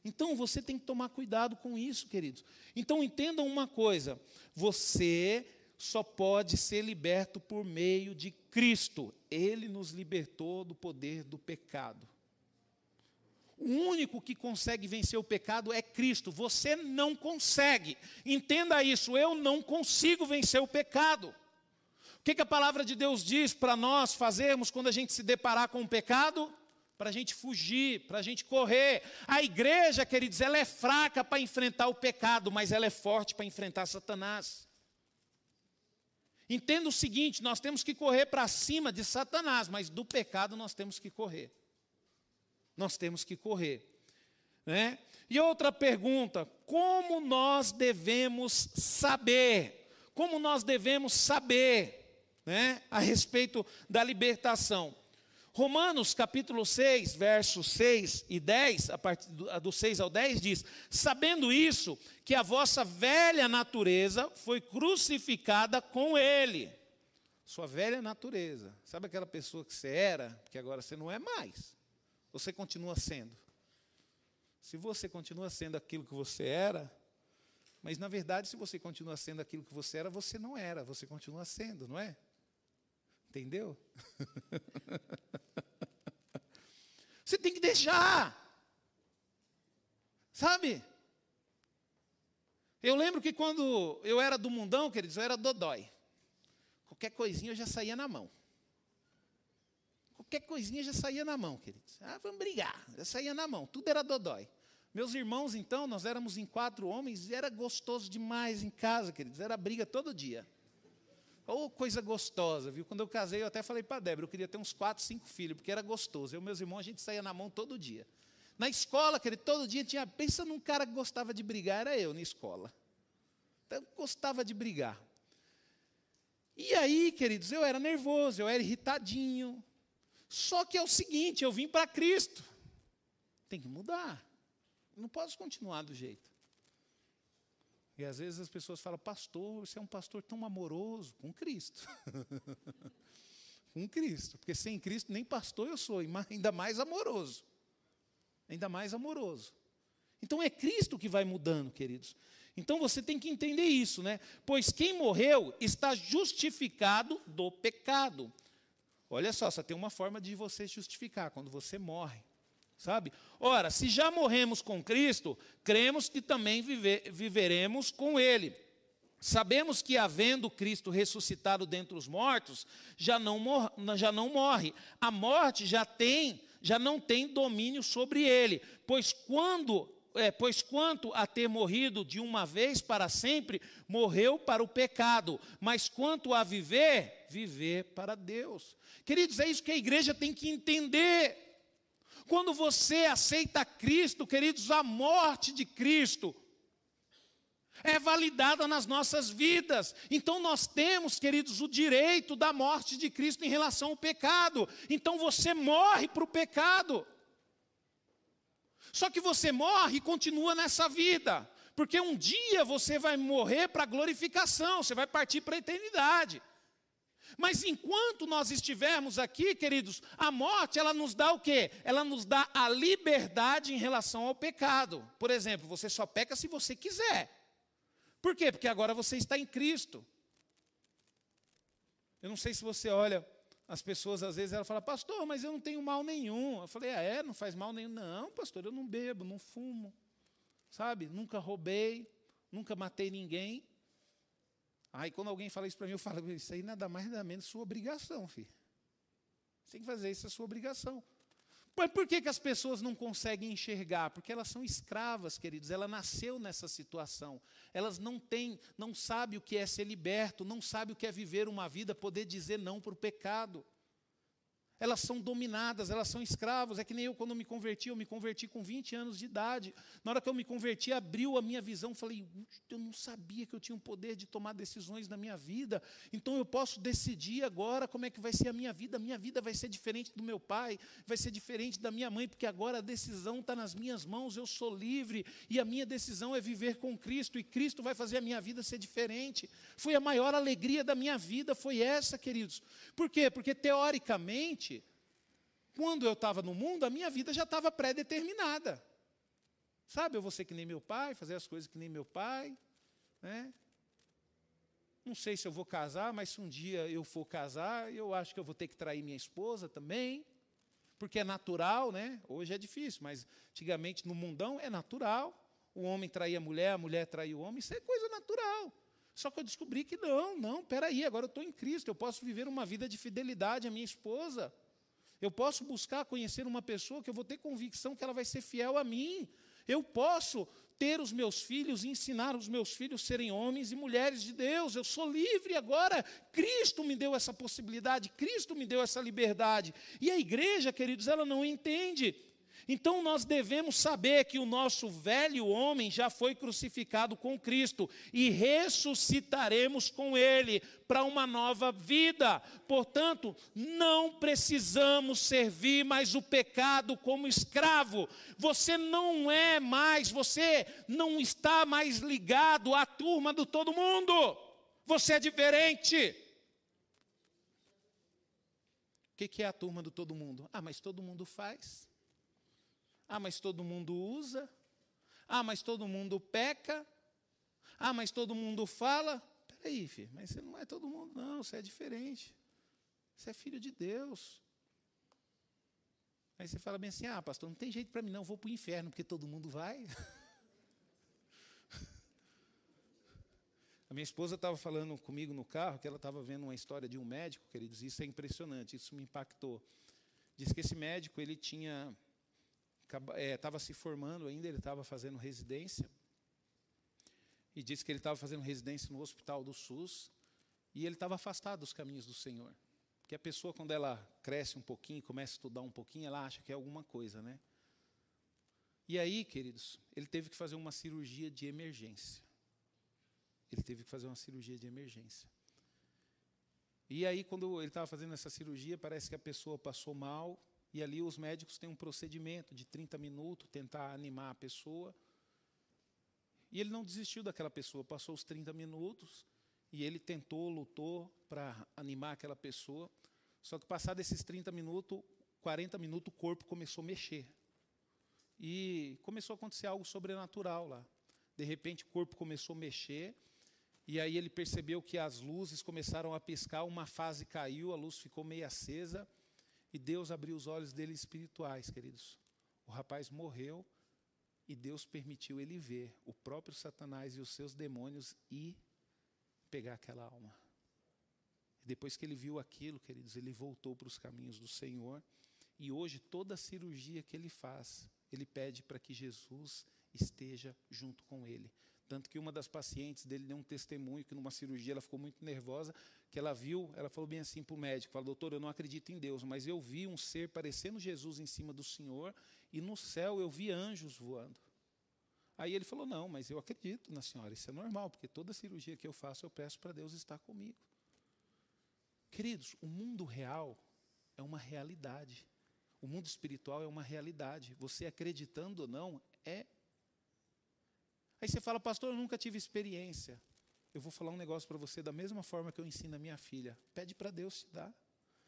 Então você tem que tomar cuidado com isso, queridos. Então entendam uma coisa: você só pode ser liberto por meio de Cristo. Ele nos libertou do poder do pecado. O único que consegue vencer o pecado é Cristo. Você não consegue. Entenda isso. Eu não consigo vencer o pecado que, que a palavra de Deus diz para nós fazermos quando a gente se deparar com o pecado? Para a gente fugir, para a gente correr. A igreja, queridos, ela é fraca para enfrentar o pecado, mas ela é forte para enfrentar Satanás. Entenda o seguinte: nós temos que correr para cima de Satanás, mas do pecado nós temos que correr. Nós temos que correr. Né? E outra pergunta: como nós devemos saber? Como nós devemos saber? né, a respeito da libertação. Romanos capítulo 6, versos 6 e 10, a partir do, do 6 ao 10, diz: Sabendo isso, que a vossa velha natureza foi crucificada com ele. Sua velha natureza. Sabe aquela pessoa que você era, que agora você não é mais? Você continua sendo. Se você continua sendo aquilo que você era, mas na verdade, se você continua sendo aquilo que você era, você não era, você continua sendo, não é? Entendeu? Tem que deixar. Sabe? Eu lembro que quando eu era do mundão, queridos, eu era dodói. Qualquer coisinha eu já saía na mão. Qualquer coisinha já saía na mão, queridos. Ah, vamos brigar. Já saía na mão. Tudo era dodói. Meus irmãos, então, nós éramos em quatro homens e era gostoso demais em casa, queridos. Era briga todo dia. Ou oh, coisa gostosa, viu? Quando eu casei, eu até falei para a Débora, eu queria ter uns quatro, cinco filhos, porque era gostoso. Eu e meus irmãos, a gente saía na mão todo dia. Na escola, querido, todo dia tinha. Pensa num cara que gostava de brigar, era eu na escola. Então, eu gostava de brigar. E aí, queridos, eu era nervoso, eu era irritadinho. Só que é o seguinte, eu vim para Cristo. Tem que mudar. Não posso continuar do jeito. E às vezes as pessoas falam, pastor, você é um pastor tão amoroso com Cristo. com Cristo. Porque sem Cristo nem pastor eu sou, ainda mais amoroso. Ainda mais amoroso. Então é Cristo que vai mudando, queridos. Então você tem que entender isso, né? Pois quem morreu está justificado do pecado. Olha só, só tem uma forma de você justificar, quando você morre sabe? Ora, se já morremos com Cristo, cremos que também viver, viveremos com Ele. Sabemos que, havendo Cristo ressuscitado dentre os mortos, já não, mor já não morre. A morte já tem, já não tem domínio sobre ele, pois quando é, pois quanto a ter morrido de uma vez para sempre, morreu para o pecado, mas quanto a viver, viver para Deus. Queridos, é isso que a igreja tem que entender. Quando você aceita Cristo, queridos, a morte de Cristo é validada nas nossas vidas. Então nós temos, queridos, o direito da morte de Cristo em relação ao pecado. Então você morre para o pecado. Só que você morre e continua nessa vida, porque um dia você vai morrer para a glorificação, você vai partir para a eternidade. Mas enquanto nós estivermos aqui, queridos, a morte, ela nos dá o quê? Ela nos dá a liberdade em relação ao pecado. Por exemplo, você só peca se você quiser. Por quê? Porque agora você está em Cristo. Eu não sei se você olha, as pessoas às vezes elas falam, pastor, mas eu não tenho mal nenhum. Eu falei, ah, é? Não faz mal nenhum? Não, pastor, eu não bebo, não fumo, sabe? Nunca roubei, nunca matei ninguém. Aí quando alguém fala isso para mim, eu falo, isso aí nada mais nada menos sua obrigação, filho. Você tem que fazer isso, é sua obrigação. Mas por que, que as pessoas não conseguem enxergar? Porque elas são escravas, queridos. Ela nasceu nessa situação. Elas não têm, não sabem o que é ser liberto, não sabem o que é viver uma vida, poder dizer não para o pecado. Elas são dominadas, elas são escravos. É que nem eu, quando me converti, eu me converti com 20 anos de idade. Na hora que eu me converti, abriu a minha visão. Falei, eu não sabia que eu tinha o poder de tomar decisões na minha vida. Então eu posso decidir agora como é que vai ser a minha vida. A minha vida vai ser diferente do meu pai, vai ser diferente da minha mãe, porque agora a decisão está nas minhas mãos. Eu sou livre e a minha decisão é viver com Cristo. E Cristo vai fazer a minha vida ser diferente. Foi a maior alegria da minha vida, foi essa, queridos. Por quê? Porque teoricamente, quando eu estava no mundo, a minha vida já estava pré-determinada. Sabe, eu vou ser que nem meu pai, fazer as coisas que nem meu pai. Né? Não sei se eu vou casar, mas se um dia eu for casar, eu acho que eu vou ter que trair minha esposa também. Porque é natural, né? Hoje é difícil, mas antigamente no mundão é natural. O homem trair a mulher, a mulher trair o homem, isso é coisa natural. Só que eu descobri que não, não, peraí, agora eu estou em Cristo, eu posso viver uma vida de fidelidade à minha esposa. Eu posso buscar conhecer uma pessoa que eu vou ter convicção que ela vai ser fiel a mim. Eu posso ter os meus filhos e ensinar os meus filhos a serem homens e mulheres de Deus. Eu sou livre agora. Cristo me deu essa possibilidade, Cristo me deu essa liberdade. E a igreja, queridos, ela não entende. Então nós devemos saber que o nosso velho homem já foi crucificado com Cristo e ressuscitaremos com ele para uma nova vida. Portanto, não precisamos servir mais o pecado como escravo. Você não é mais, você não está mais ligado à turma do todo mundo. Você é diferente. O que é a turma do todo mundo? Ah, mas todo mundo faz. Ah, mas todo mundo usa. Ah, mas todo mundo peca. Ah, mas todo mundo fala. Peraí, filho, mas você não é todo mundo, não, você é diferente. Você é filho de Deus. Aí você fala bem assim: ah, pastor, não tem jeito para mim, não, vou para o inferno, porque todo mundo vai. A minha esposa estava falando comigo no carro que ela estava vendo uma história de um médico, queridos, isso é impressionante, isso me impactou. Diz que esse médico ele tinha estava é, se formando ainda, ele estava fazendo residência. E disse que ele estava fazendo residência no hospital do SUS. E ele estava afastado dos caminhos do Senhor. Porque a pessoa, quando ela cresce um pouquinho, começa a estudar um pouquinho, ela acha que é alguma coisa, né? E aí, queridos, ele teve que fazer uma cirurgia de emergência. Ele teve que fazer uma cirurgia de emergência. E aí, quando ele estava fazendo essa cirurgia, parece que a pessoa passou mal, e ali os médicos têm um procedimento de 30 minutos, tentar animar a pessoa. E ele não desistiu daquela pessoa, passou os 30 minutos e ele tentou, lutou para animar aquela pessoa. Só que passado esses 30 minutos, 40 minutos, o corpo começou a mexer. E começou a acontecer algo sobrenatural lá. De repente o corpo começou a mexer, e aí ele percebeu que as luzes começaram a piscar, uma fase caiu, a luz ficou meio acesa, e Deus abriu os olhos dele espirituais, queridos. O rapaz morreu e Deus permitiu ele ver o próprio Satanás e os seus demônios e pegar aquela alma. Depois que ele viu aquilo, queridos, ele voltou para os caminhos do Senhor. E hoje, toda a cirurgia que ele faz, ele pede para que Jesus esteja junto com ele. Tanto que uma das pacientes dele deu um testemunho que numa cirurgia ela ficou muito nervosa, que ela viu, ela falou bem assim para o médico, falou, doutor, eu não acredito em Deus, mas eu vi um ser parecendo Jesus em cima do Senhor, e no céu eu vi anjos voando. Aí ele falou, não, mas eu acredito na senhora, isso é normal, porque toda cirurgia que eu faço eu peço para Deus estar comigo. Queridos, o mundo real é uma realidade. O mundo espiritual é uma realidade. Você acreditando ou não, é Aí você fala, pastor, eu nunca tive experiência. Eu vou falar um negócio para você da mesma forma que eu ensino a minha filha. Pede para Deus te dar.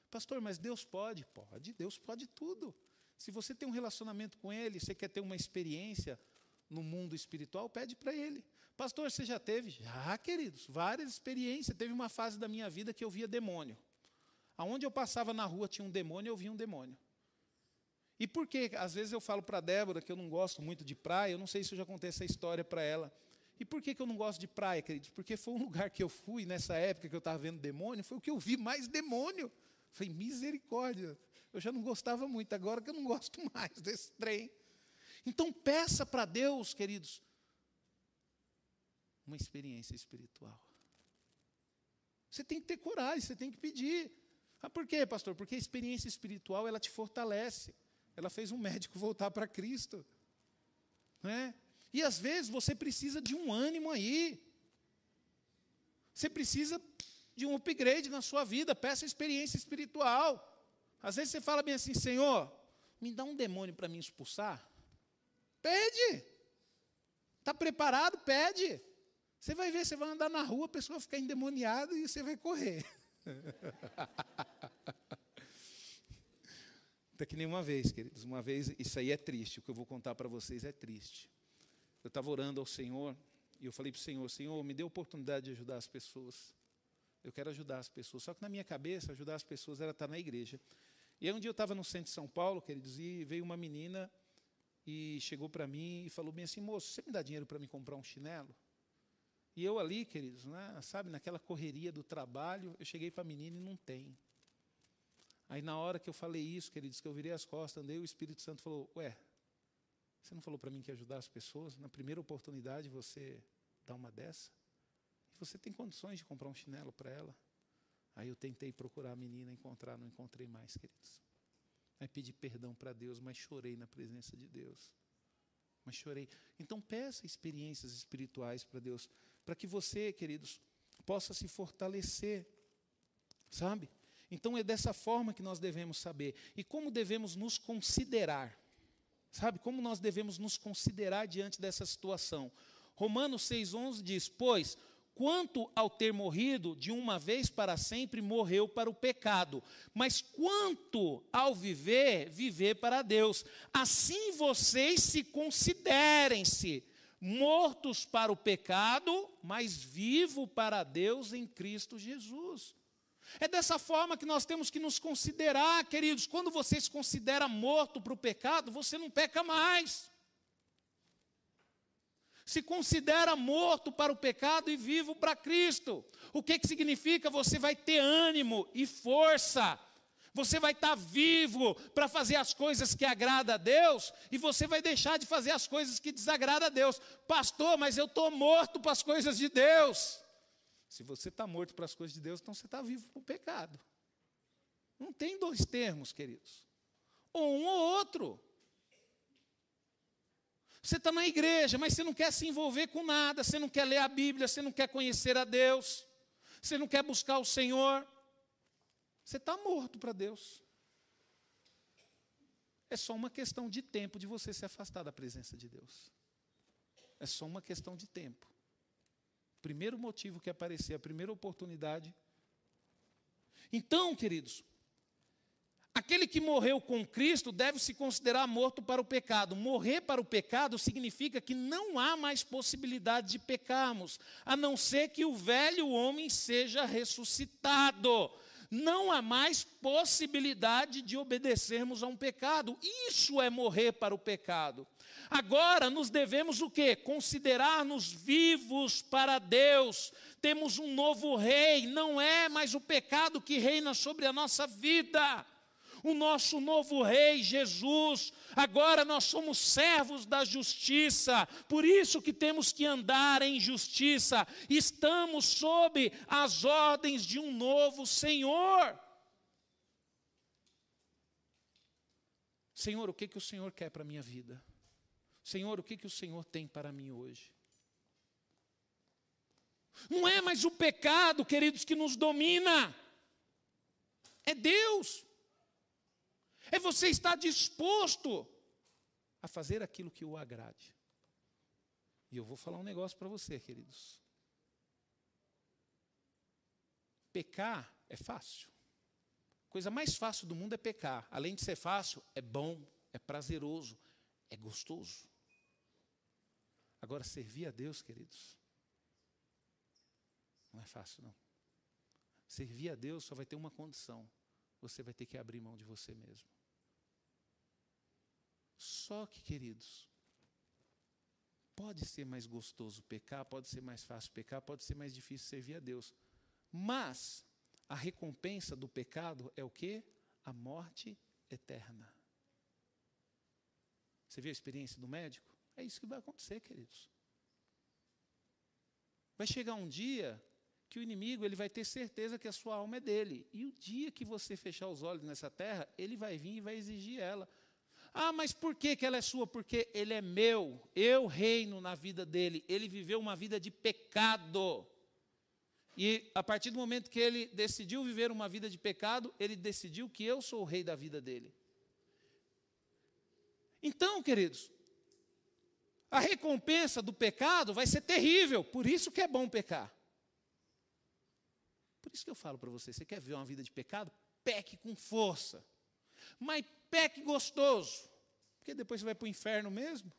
Pastor, mas Deus pode? Pode, Deus pode tudo. Se você tem um relacionamento com Ele, você quer ter uma experiência no mundo espiritual, pede para Ele. Pastor, você já teve? Já, queridos, várias experiências. Teve uma fase da minha vida que eu via demônio. Aonde eu passava na rua tinha um demônio, eu via um demônio. E por que, às vezes eu falo para Débora que eu não gosto muito de praia, eu não sei se eu já contei essa história para ela. E por que, que eu não gosto de praia, queridos? Porque foi um lugar que eu fui nessa época que eu estava vendo demônio, foi o que eu vi mais demônio. Foi misericórdia. Eu já não gostava muito, agora que eu não gosto mais desse trem. Então peça para Deus, queridos, uma experiência espiritual. Você tem que ter coragem, você tem que pedir. Ah, por quê, pastor? Porque a experiência espiritual ela te fortalece. Ela fez um médico voltar para Cristo. Né? E às vezes você precisa de um ânimo aí. Você precisa de um upgrade na sua vida, peça experiência espiritual. Às vezes você fala bem assim, Senhor, me dá um demônio para me expulsar. Pede. Está preparado? Pede. Você vai ver, você vai andar na rua, a pessoa ficar endemoniada e você vai correr. Até que nenhuma vez, queridos, uma vez, isso aí é triste, o que eu vou contar para vocês é triste. Eu estava orando ao Senhor e eu falei para o Senhor: Senhor, me dê a oportunidade de ajudar as pessoas. Eu quero ajudar as pessoas. Só que na minha cabeça, ajudar as pessoas era estar na igreja. E aí um dia eu estava no centro de São Paulo, queridos, e veio uma menina e chegou para mim e falou bem assim: Moço, você me dá dinheiro para me comprar um chinelo? E eu ali, queridos, né, sabe, naquela correria do trabalho, eu cheguei para a menina e não tem. Aí na hora que eu falei isso, que ele disse que eu virei as costas, andei, o Espírito Santo falou: Ué, você não falou para mim que ia ajudar as pessoas? Na primeira oportunidade você dá uma dessa? E você tem condições de comprar um chinelo para ela? Aí eu tentei procurar a menina, encontrar, não encontrei mais, queridos. Aí pedi perdão para Deus, mas chorei na presença de Deus. Mas chorei. Então peça experiências espirituais para Deus, para que você, queridos, possa se fortalecer. Sabe? Então é dessa forma que nós devemos saber. E como devemos nos considerar? Sabe? Como nós devemos nos considerar diante dessa situação? Romanos 6,11 diz: Pois quanto ao ter morrido de uma vez para sempre, morreu para o pecado. Mas quanto ao viver, viver para Deus. Assim vocês se considerem-se mortos para o pecado, mas vivo para Deus em Cristo Jesus. É dessa forma que nós temos que nos considerar, queridos. Quando você se considera morto para o pecado, você não peca mais se considera morto para o pecado e vivo para Cristo. O que, que significa? Você vai ter ânimo e força. Você vai estar vivo para fazer as coisas que agrada a Deus e você vai deixar de fazer as coisas que desagrada a Deus. Pastor, mas eu estou morto para as coisas de Deus. Se você está morto para as coisas de Deus, então você está vivo para o pecado. Não tem dois termos, queridos. Ou um ou outro. Você está na igreja, mas você não quer se envolver com nada, você não quer ler a Bíblia, você não quer conhecer a Deus, você não quer buscar o Senhor. Você está morto para Deus. É só uma questão de tempo de você se afastar da presença de Deus. É só uma questão de tempo. Primeiro motivo que aparecer, a primeira oportunidade. Então, queridos, Aquele que morreu com Cristo deve se considerar morto para o pecado. Morrer para o pecado significa que não há mais possibilidade de pecarmos, a não ser que o velho homem seja ressuscitado. Não há mais possibilidade de obedecermos a um pecado. Isso é morrer para o pecado. Agora nos devemos o quê? Considerar-nos vivos para Deus. Temos um novo rei, não é mais o pecado que reina sobre a nossa vida o nosso novo rei Jesus. Agora nós somos servos da justiça, por isso que temos que andar em justiça. Estamos sob as ordens de um novo Senhor. Senhor, o que, que o Senhor quer para a minha vida? Senhor, o que, que o Senhor tem para mim hoje? Não é mais o pecado, queridos, que nos domina, é Deus. É você estar disposto a fazer aquilo que o agrade. E eu vou falar um negócio para você, queridos. Pecar é fácil. A coisa mais fácil do mundo é pecar. Além de ser fácil, é bom, é prazeroso, é gostoso. Agora, servir a Deus, queridos, não é fácil, não. Servir a Deus só vai ter uma condição: você vai ter que abrir mão de você mesmo. Só que, queridos, pode ser mais gostoso pecar, pode ser mais fácil pecar, pode ser mais difícil servir a Deus. Mas a recompensa do pecado é o que? A morte eterna. Você viu a experiência do médico? É isso que vai acontecer, queridos. Vai chegar um dia que o inimigo ele vai ter certeza que a sua alma é dele. E o dia que você fechar os olhos nessa terra, ele vai vir e vai exigir ela. Ah, mas por que, que ela é sua? Porque ele é meu, eu reino na vida dele. Ele viveu uma vida de pecado. E a partir do momento que ele decidiu viver uma vida de pecado, ele decidiu que eu sou o rei da vida dele. Então, queridos, a recompensa do pecado vai ser terrível, por isso que é bom pecar. Por isso que eu falo para você: você quer viver uma vida de pecado? Peque com força. Mas peque gostoso, porque depois você vai para o inferno mesmo.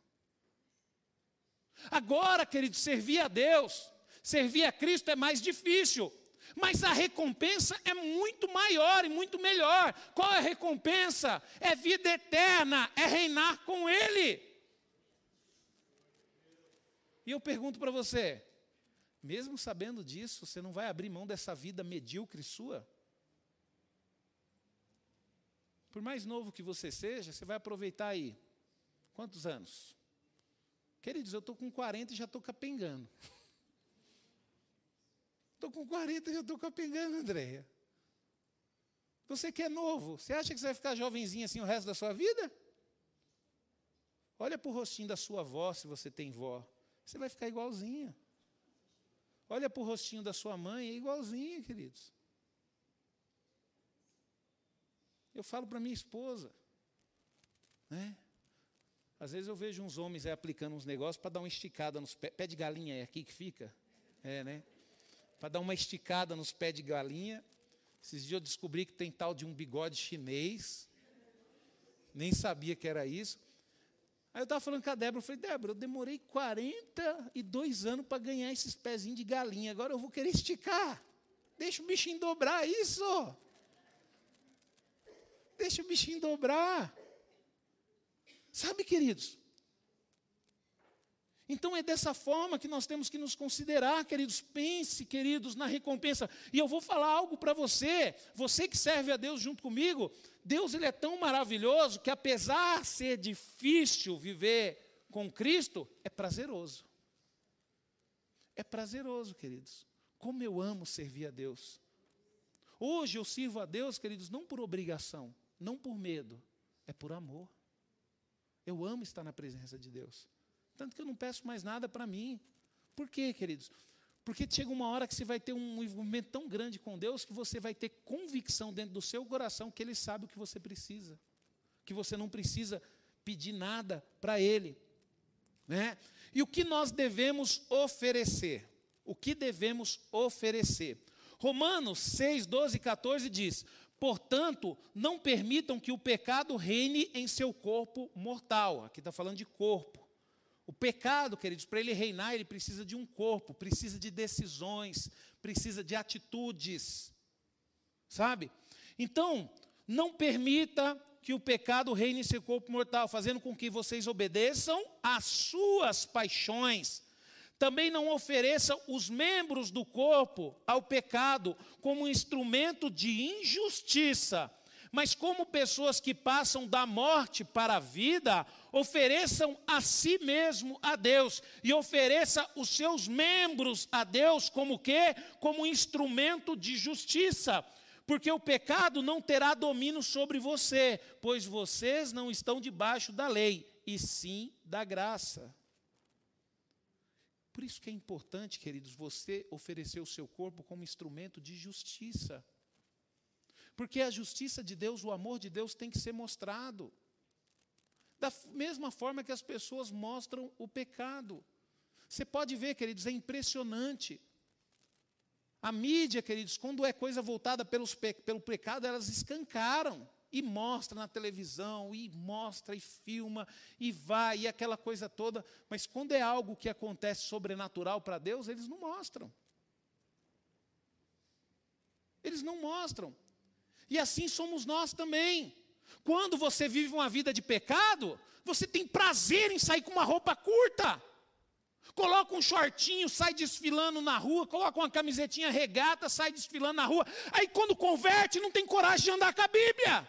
Agora, querido, servir a Deus, servir a Cristo é mais difícil, mas a recompensa é muito maior e muito melhor. Qual é a recompensa? É vida eterna, é reinar com Ele. E eu pergunto para você, mesmo sabendo disso, você não vai abrir mão dessa vida medíocre sua? Por mais novo que você seja, você vai aproveitar aí. Quantos anos? Queridos, eu estou com 40 e já estou capengando. Estou com 40 e já estou capengando, Andréia. Você que é novo, você acha que você vai ficar jovenzinho assim o resto da sua vida? Olha para o rostinho da sua avó, se você tem vó. Você vai ficar igualzinha. Olha para o rostinho da sua mãe, é igualzinha, queridos. Eu falo para minha esposa, né? Às vezes eu vejo uns homens aí aplicando uns negócios para dar uma esticada nos pés. Pé de galinha é aqui que fica? É, né? Para dar uma esticada nos pés de galinha. Esses dias eu descobri que tem tal de um bigode chinês. Nem sabia que era isso. Aí eu estava falando com a Débora, eu falei, Débora, eu demorei 42 anos para ganhar esses pezinhos de galinha, agora eu vou querer esticar. Deixa o bichinho dobrar isso. Deixa o bichinho dobrar. Sabe, queridos? Então é dessa forma que nós temos que nos considerar, queridos. Pense, queridos, na recompensa. E eu vou falar algo para você, você que serve a Deus junto comigo. Deus ele é tão maravilhoso que apesar de ser difícil viver com Cristo, é prazeroso. É prazeroso, queridos. Como eu amo servir a Deus. Hoje eu sirvo a Deus, queridos, não por obrigação, não por medo, é por amor. Eu amo estar na presença de Deus. Tanto que eu não peço mais nada para mim. Por quê, queridos? Porque chega uma hora que você vai ter um envolvimento tão grande com Deus que você vai ter convicção dentro do seu coração que Ele sabe o que você precisa. Que você não precisa pedir nada para Ele. Né? E o que nós devemos oferecer? O que devemos oferecer? Romanos 6, 12 e 14 diz: Portanto, não permitam que o pecado reine em seu corpo mortal. Aqui está falando de corpo. O pecado, queridos, para ele reinar, ele precisa de um corpo, precisa de decisões, precisa de atitudes. Sabe? Então, não permita que o pecado reine em seu corpo mortal, fazendo com que vocês obedeçam às suas paixões. Também não ofereça os membros do corpo ao pecado como instrumento de injustiça, mas como pessoas que passam da morte para a vida, ofereçam a si mesmo a Deus e ofereça os seus membros a Deus como que? Como instrumento de justiça. Porque o pecado não terá domínio sobre você, pois vocês não estão debaixo da lei, e sim da graça. Por isso que é importante, queridos, você oferecer o seu corpo como instrumento de justiça. Porque a justiça de Deus, o amor de Deus tem que ser mostrado. Da mesma forma que as pessoas mostram o pecado. Você pode ver, queridos, é impressionante. A mídia, queridos, quando é coisa voltada pelos, pelo pecado, elas escancaram e mostra na televisão, e mostra e filma, e vai, e aquela coisa toda. Mas quando é algo que acontece sobrenatural para Deus, eles não mostram. Eles não mostram. E assim somos nós também. Quando você vive uma vida de pecado, você tem prazer em sair com uma roupa curta. Coloca um shortinho, sai desfilando na rua, coloca uma camisetinha regata, sai desfilando na rua. Aí quando converte, não tem coragem de andar com a Bíblia.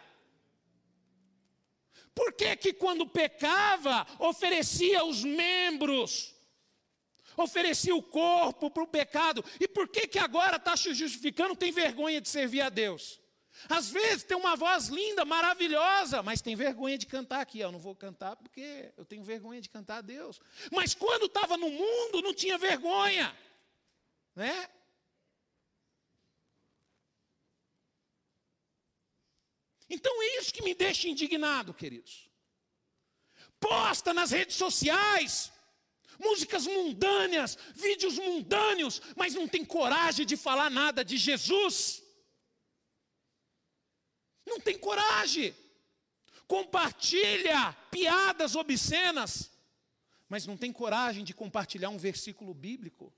Por que que quando pecava, oferecia os membros, oferecia o corpo para o pecado? E por que que agora está se justificando, tem vergonha de servir a Deus? Às vezes tem uma voz linda, maravilhosa, mas tem vergonha de cantar aqui. Eu não vou cantar porque eu tenho vergonha de cantar a Deus. Mas quando estava no mundo, não tinha vergonha. Né? Então é isso que me deixa indignado, queridos. Posta nas redes sociais músicas mundâneas, vídeos mundâneos, mas não tem coragem de falar nada de Jesus. Não tem coragem. Compartilha piadas obscenas, mas não tem coragem de compartilhar um versículo bíblico.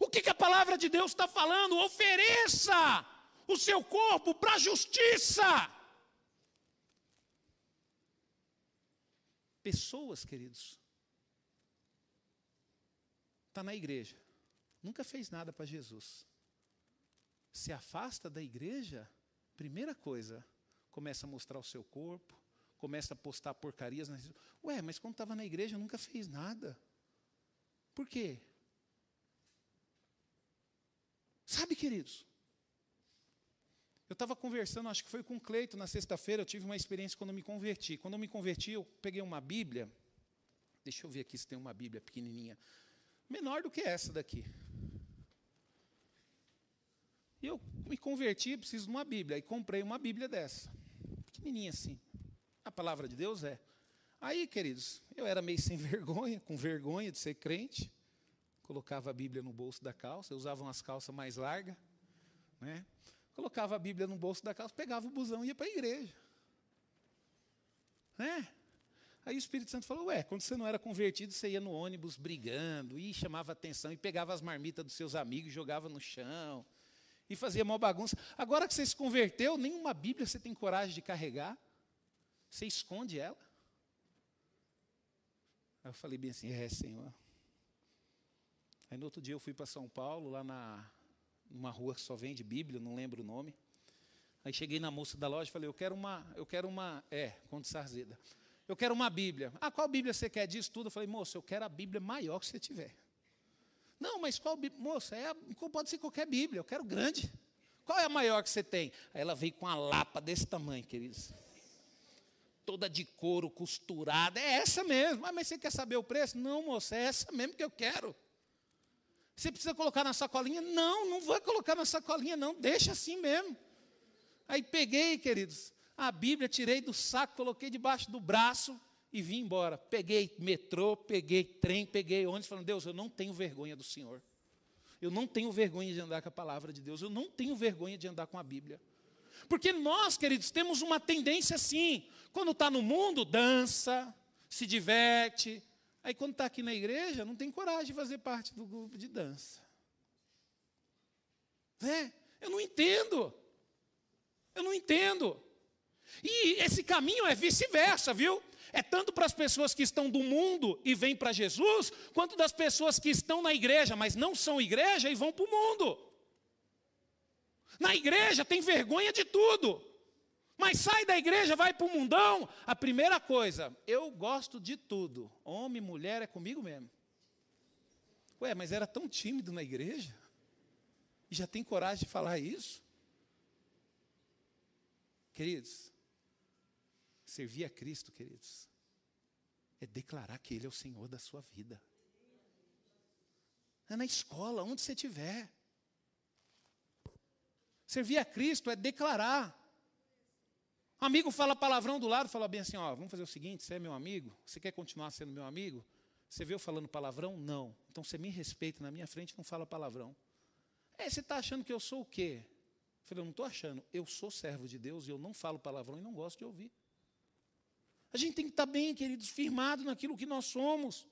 O que, que a palavra de Deus está falando? Ofereça o seu corpo para a justiça. Pessoas, queridos, está na igreja, nunca fez nada para Jesus se afasta da igreja, primeira coisa, começa a mostrar o seu corpo, começa a postar porcarias. Nas... Ué, mas quando estava na igreja nunca fez nada. Por quê? Sabe, queridos? Eu estava conversando, acho que foi com o Cleito na sexta-feira, eu tive uma experiência quando eu me converti. Quando eu me converti, eu peguei uma Bíblia. Deixa eu ver aqui se tem uma Bíblia pequenininha. Menor do que essa daqui. E eu me converti, preciso de uma Bíblia. E comprei uma Bíblia dessa. Pequenininha assim. A palavra de Deus é. Aí, queridos, eu era meio sem vergonha, com vergonha de ser crente. Colocava a Bíblia no bolso da calça, eu usava umas calças mais largas. Né? Colocava a Bíblia no bolso da calça, pegava o busão e ia para a igreja. Né? Aí o Espírito Santo falou: Ué, quando você não era convertido, você ia no ônibus brigando, e chamava atenção, e pegava as marmitas dos seus amigos, jogava no chão, e fazia mal bagunça. Agora que você se converteu, nenhuma Bíblia você tem coragem de carregar, você esconde ela. Aí eu falei bem assim: É, Senhor. Aí no outro dia eu fui para São Paulo, lá na numa rua que só vende Bíblia, não lembro o nome. Aí cheguei na moça da loja e falei, eu quero uma, eu quero uma, é, Conde Sarzeda. Eu quero uma Bíblia. Ah, qual Bíblia você quer disso tudo? Eu falei, moça, eu quero a Bíblia maior que você tiver. Não, mas qual Bíblia? Moça, é a, pode ser qualquer Bíblia, eu quero grande. Qual é a maior que você tem? Aí ela veio com uma lapa desse tamanho, queridos. Toda de couro, costurada. É essa mesmo. Ah, mas você quer saber o preço? Não, moça, é essa mesmo que eu quero. Você precisa colocar na sacolinha? Não, não vou colocar na sacolinha, não, deixa assim mesmo. Aí peguei, queridos, a Bíblia, tirei do saco, coloquei debaixo do braço e vim embora. Peguei metrô, peguei trem, peguei ônibus, falando, Deus, eu não tenho vergonha do Senhor. Eu não tenho vergonha de andar com a palavra de Deus, eu não tenho vergonha de andar com a Bíblia. Porque nós, queridos, temos uma tendência assim. Quando está no mundo, dança, se diverte, Aí quando está aqui na igreja, não tem coragem de fazer parte do grupo de dança. Né? Eu não entendo. Eu não entendo. E esse caminho é vice-versa, viu? É tanto para as pessoas que estão do mundo e vêm para Jesus, quanto das pessoas que estão na igreja, mas não são igreja e vão para o mundo. Na igreja tem vergonha de tudo. Mas sai da igreja, vai para o mundão. A primeira coisa, eu gosto de tudo. Homem, mulher, é comigo mesmo. Ué, mas era tão tímido na igreja? E já tem coragem de falar isso? Queridos, servir a Cristo, queridos, é declarar que Ele é o Senhor da sua vida. É na escola, onde você estiver. Servir a Cristo é declarar Amigo fala palavrão do lado, fala bem assim, ó, vamos fazer o seguinte, você é meu amigo, você quer continuar sendo meu amigo? Você viu falando palavrão? Não. Então você me respeita na minha frente, não fala palavrão. É, você está achando que eu sou o quê? Eu falei, eu não estou achando, eu sou servo de Deus e eu não falo palavrão e não gosto de ouvir. A gente tem que estar bem, queridos, firmado naquilo que nós somos.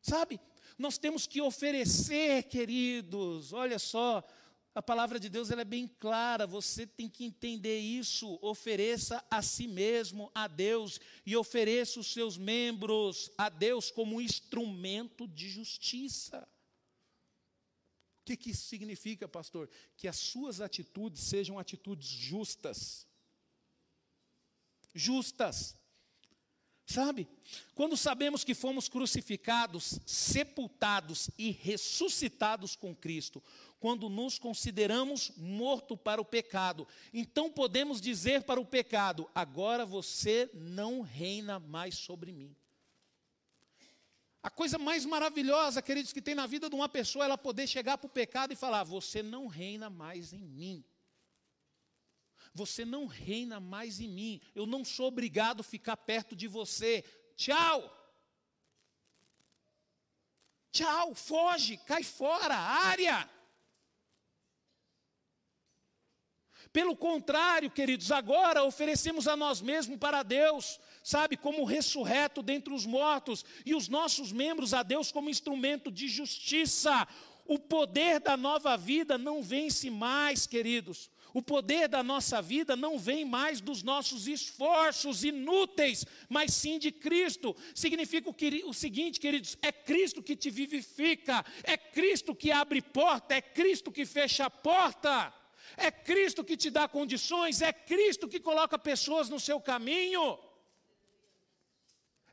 Sabe? Nós temos que oferecer, queridos, olha só, a palavra de Deus ela é bem clara, você tem que entender isso. Ofereça a si mesmo a Deus e ofereça os seus membros a Deus como instrumento de justiça. O que, que isso significa, pastor? Que as suas atitudes sejam atitudes justas. Justas. Sabe? Quando sabemos que fomos crucificados, sepultados e ressuscitados com Cristo, quando nos consideramos morto para o pecado. Então podemos dizer para o pecado: agora você não reina mais sobre mim. A coisa mais maravilhosa, queridos, que tem na vida de uma pessoa, é ela poder chegar para o pecado e falar: Você não reina mais em mim. Você não reina mais em mim. Eu não sou obrigado a ficar perto de você. Tchau. Tchau, foge, cai fora, área. Pelo contrário, queridos, agora oferecemos a nós mesmos para Deus, sabe, como ressurreto dentre os mortos, e os nossos membros a Deus como instrumento de justiça. O poder da nova vida não vence mais, queridos. O poder da nossa vida não vem mais dos nossos esforços inúteis, mas sim de Cristo. Significa o seguinte, queridos: é Cristo que te vivifica, é Cristo que abre porta, é Cristo que fecha a porta. É Cristo que te dá condições, é Cristo que coloca pessoas no seu caminho.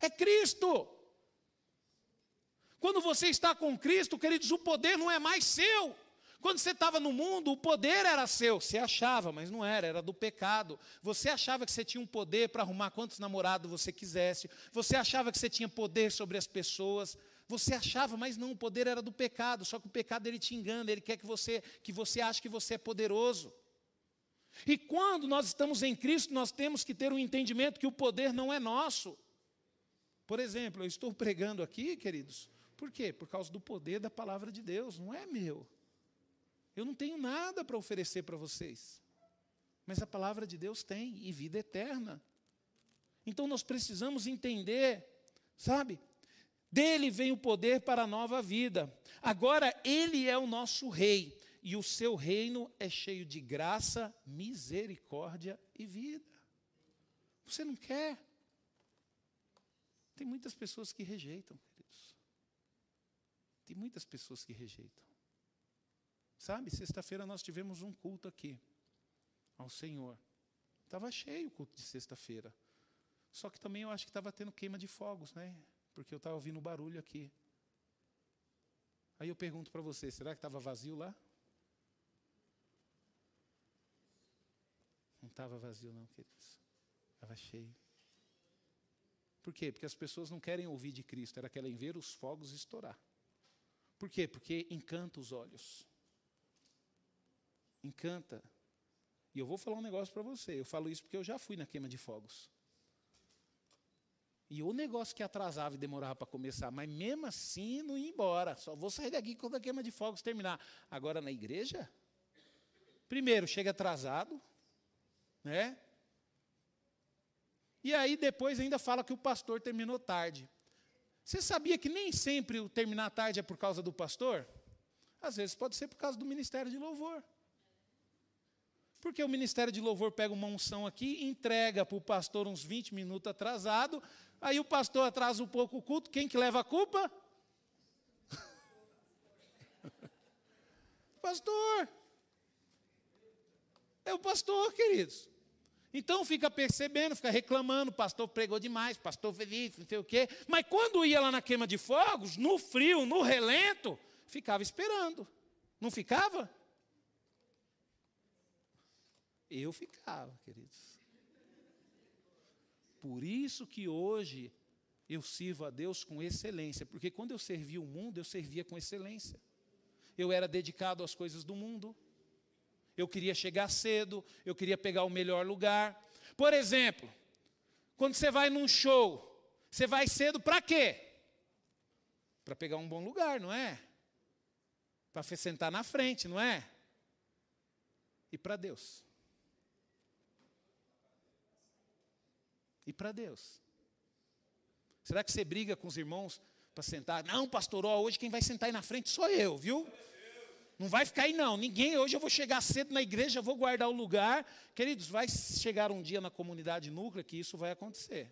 É Cristo. Quando você está com Cristo, queridos, o poder não é mais seu. Quando você estava no mundo, o poder era seu. Você achava, mas não era, era do pecado. Você achava que você tinha um poder para arrumar quantos namorados você quisesse. Você achava que você tinha poder sobre as pessoas. Você achava, mas não, o poder era do pecado. Só que o pecado ele te engana, ele quer que você que você ache que você é poderoso. E quando nós estamos em Cristo, nós temos que ter um entendimento que o poder não é nosso. Por exemplo, eu estou pregando aqui, queridos, por quê? Por causa do poder da palavra de Deus, não é meu. Eu não tenho nada para oferecer para vocês. Mas a palavra de Deus tem, e vida eterna. Então nós precisamos entender, sabe? Dele vem o poder para a nova vida. Agora ele é o nosso rei, e o seu reino é cheio de graça, misericórdia e vida. Você não quer? Tem muitas pessoas que rejeitam, queridos. Tem muitas pessoas que rejeitam. Sabe, sexta-feira nós tivemos um culto aqui ao Senhor. Estava cheio o culto de sexta-feira. Só que também eu acho que estava tendo queima de fogos, né? Porque eu estava ouvindo barulho aqui. Aí eu pergunto para você, será que estava vazio lá? Não estava vazio não, queridos. Estava cheio. Por quê? Porque as pessoas não querem ouvir de Cristo, elas querem ver os fogos estourar. Por quê? Porque encanta os olhos encanta. E eu vou falar um negócio para você. Eu falo isso porque eu já fui na queima de fogos. E o negócio que atrasava e demorava para começar, mas mesmo assim não ia embora. Só vou sair daqui quando a queima de fogos terminar. Agora na igreja, primeiro chega atrasado, né? E aí depois ainda fala que o pastor terminou tarde. Você sabia que nem sempre o terminar tarde é por causa do pastor? Às vezes pode ser por causa do ministério de louvor. Porque o ministério de louvor pega uma unção aqui, entrega para o pastor uns 20 minutos atrasado, aí o pastor atrasa um pouco o culto, quem que leva a culpa? pastor. É o pastor, queridos. Então fica percebendo, fica reclamando, pastor pregou demais, pastor isso, não sei o quê. Mas quando ia lá na queima de fogos, no frio, no relento, ficava esperando. Não ficava? Eu ficava, queridos. Por isso que hoje eu sirvo a Deus com excelência, porque quando eu servia o mundo, eu servia com excelência. Eu era dedicado às coisas do mundo. Eu queria chegar cedo, eu queria pegar o melhor lugar. Por exemplo, quando você vai num show, você vai cedo para quê? Para pegar um bom lugar, não é? Para sentar na frente, não é? E para Deus. E para Deus? Será que você briga com os irmãos para sentar? Não, pastor, ó, hoje quem vai sentar aí na frente sou eu, viu? Não vai ficar aí não, ninguém, hoje eu vou chegar cedo na igreja, vou guardar o lugar. Queridos, vai chegar um dia na comunidade núclea que isso vai acontecer.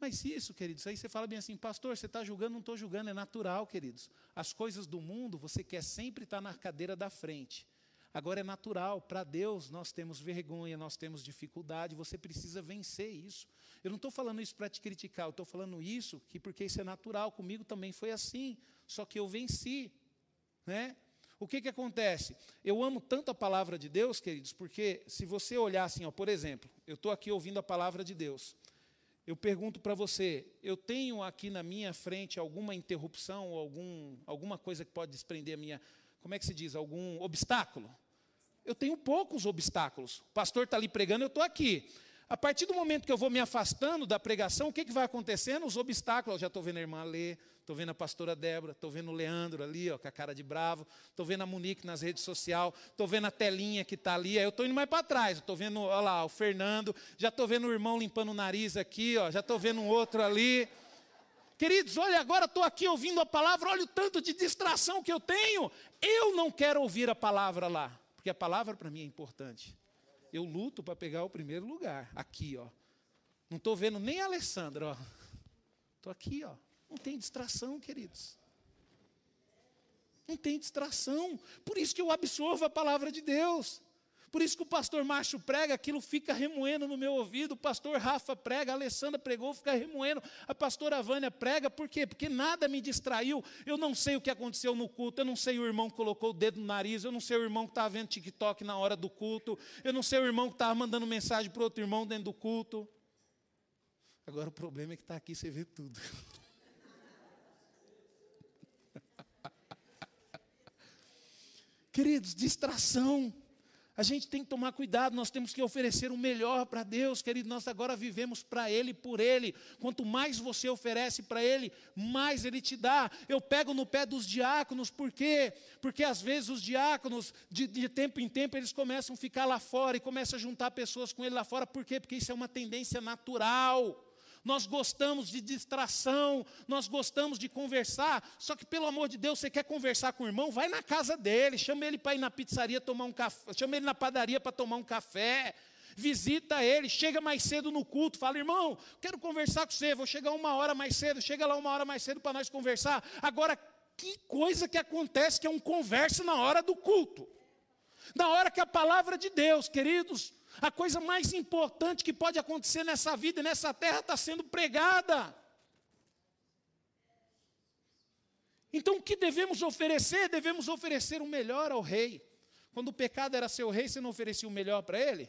Mas isso, queridos, aí você fala bem assim, pastor, você está julgando, não estou julgando, é natural, queridos. As coisas do mundo, você quer sempre estar na cadeira da frente. Agora é natural, para Deus nós temos vergonha, nós temos dificuldade, você precisa vencer isso. Eu não estou falando isso para te criticar, eu estou falando isso que porque isso é natural, comigo também foi assim, só que eu venci. Né? O que, que acontece? Eu amo tanto a palavra de Deus, queridos, porque se você olhar assim, ó, por exemplo, eu estou aqui ouvindo a palavra de Deus. Eu pergunto para você, eu tenho aqui na minha frente alguma interrupção, ou algum, alguma coisa que pode desprender a minha como é que se diz, algum obstáculo. Eu tenho poucos obstáculos. O pastor está ali pregando, eu estou aqui. A partir do momento que eu vou me afastando da pregação, o que, que vai acontecendo? Os obstáculos. Eu já estou vendo a irmã Lê, estou vendo a pastora Débora, estou vendo o Leandro ali, ó, com a cara de bravo, estou vendo a Monique nas redes sociais, estou vendo a telinha que está ali, aí eu estou indo mais para trás, estou vendo, olha lá, o Fernando, já estou vendo o irmão limpando o nariz aqui, ó, já estou vendo um outro ali. Queridos, olha, agora estou aqui ouvindo a palavra, olha o tanto de distração que eu tenho. Eu não quero ouvir a palavra lá, porque a palavra para mim é importante. Eu luto para pegar o primeiro lugar, aqui, ó. Não estou vendo nem a Alessandra, ó. Estou aqui, ó. Não tem distração, queridos. Não tem distração. Por isso que eu absorvo a palavra de Deus. Por isso que o pastor Macho prega, aquilo fica remoendo no meu ouvido, o pastor Rafa prega, a Alessandra pregou, fica remoendo, a pastora Vânia prega, por quê? Porque nada me distraiu, eu não sei o que aconteceu no culto, eu não sei o irmão que colocou o dedo no nariz, eu não sei o irmão que estava vendo TikTok na hora do culto, eu não sei o irmão que estava mandando mensagem para outro irmão dentro do culto. Agora o problema é que está aqui, você vê tudo. Queridos, distração. A gente tem que tomar cuidado, nós temos que oferecer o melhor para Deus, querido. Nós agora vivemos para Ele, por Ele. Quanto mais você oferece para Ele, mais Ele te dá. Eu pego no pé dos diáconos, por quê? Porque às vezes os diáconos, de, de tempo em tempo, eles começam a ficar lá fora e começam a juntar pessoas com Ele lá fora, por quê? Porque isso é uma tendência natural nós gostamos de distração, nós gostamos de conversar, só que pelo amor de Deus, você quer conversar com o irmão, vai na casa dele, chama ele para ir na pizzaria tomar um café, chama ele na padaria para tomar um café, visita ele, chega mais cedo no culto, fala, irmão, quero conversar com você, vou chegar uma hora mais cedo, chega lá uma hora mais cedo para nós conversar. Agora, que coisa que acontece que é um conversa na hora do culto. Na hora que a palavra de Deus, queridos, a coisa mais importante que pode acontecer nessa vida e nessa terra está sendo pregada. Então, o que devemos oferecer? Devemos oferecer o melhor ao rei. Quando o pecado era seu rei, você não oferecia o melhor para ele?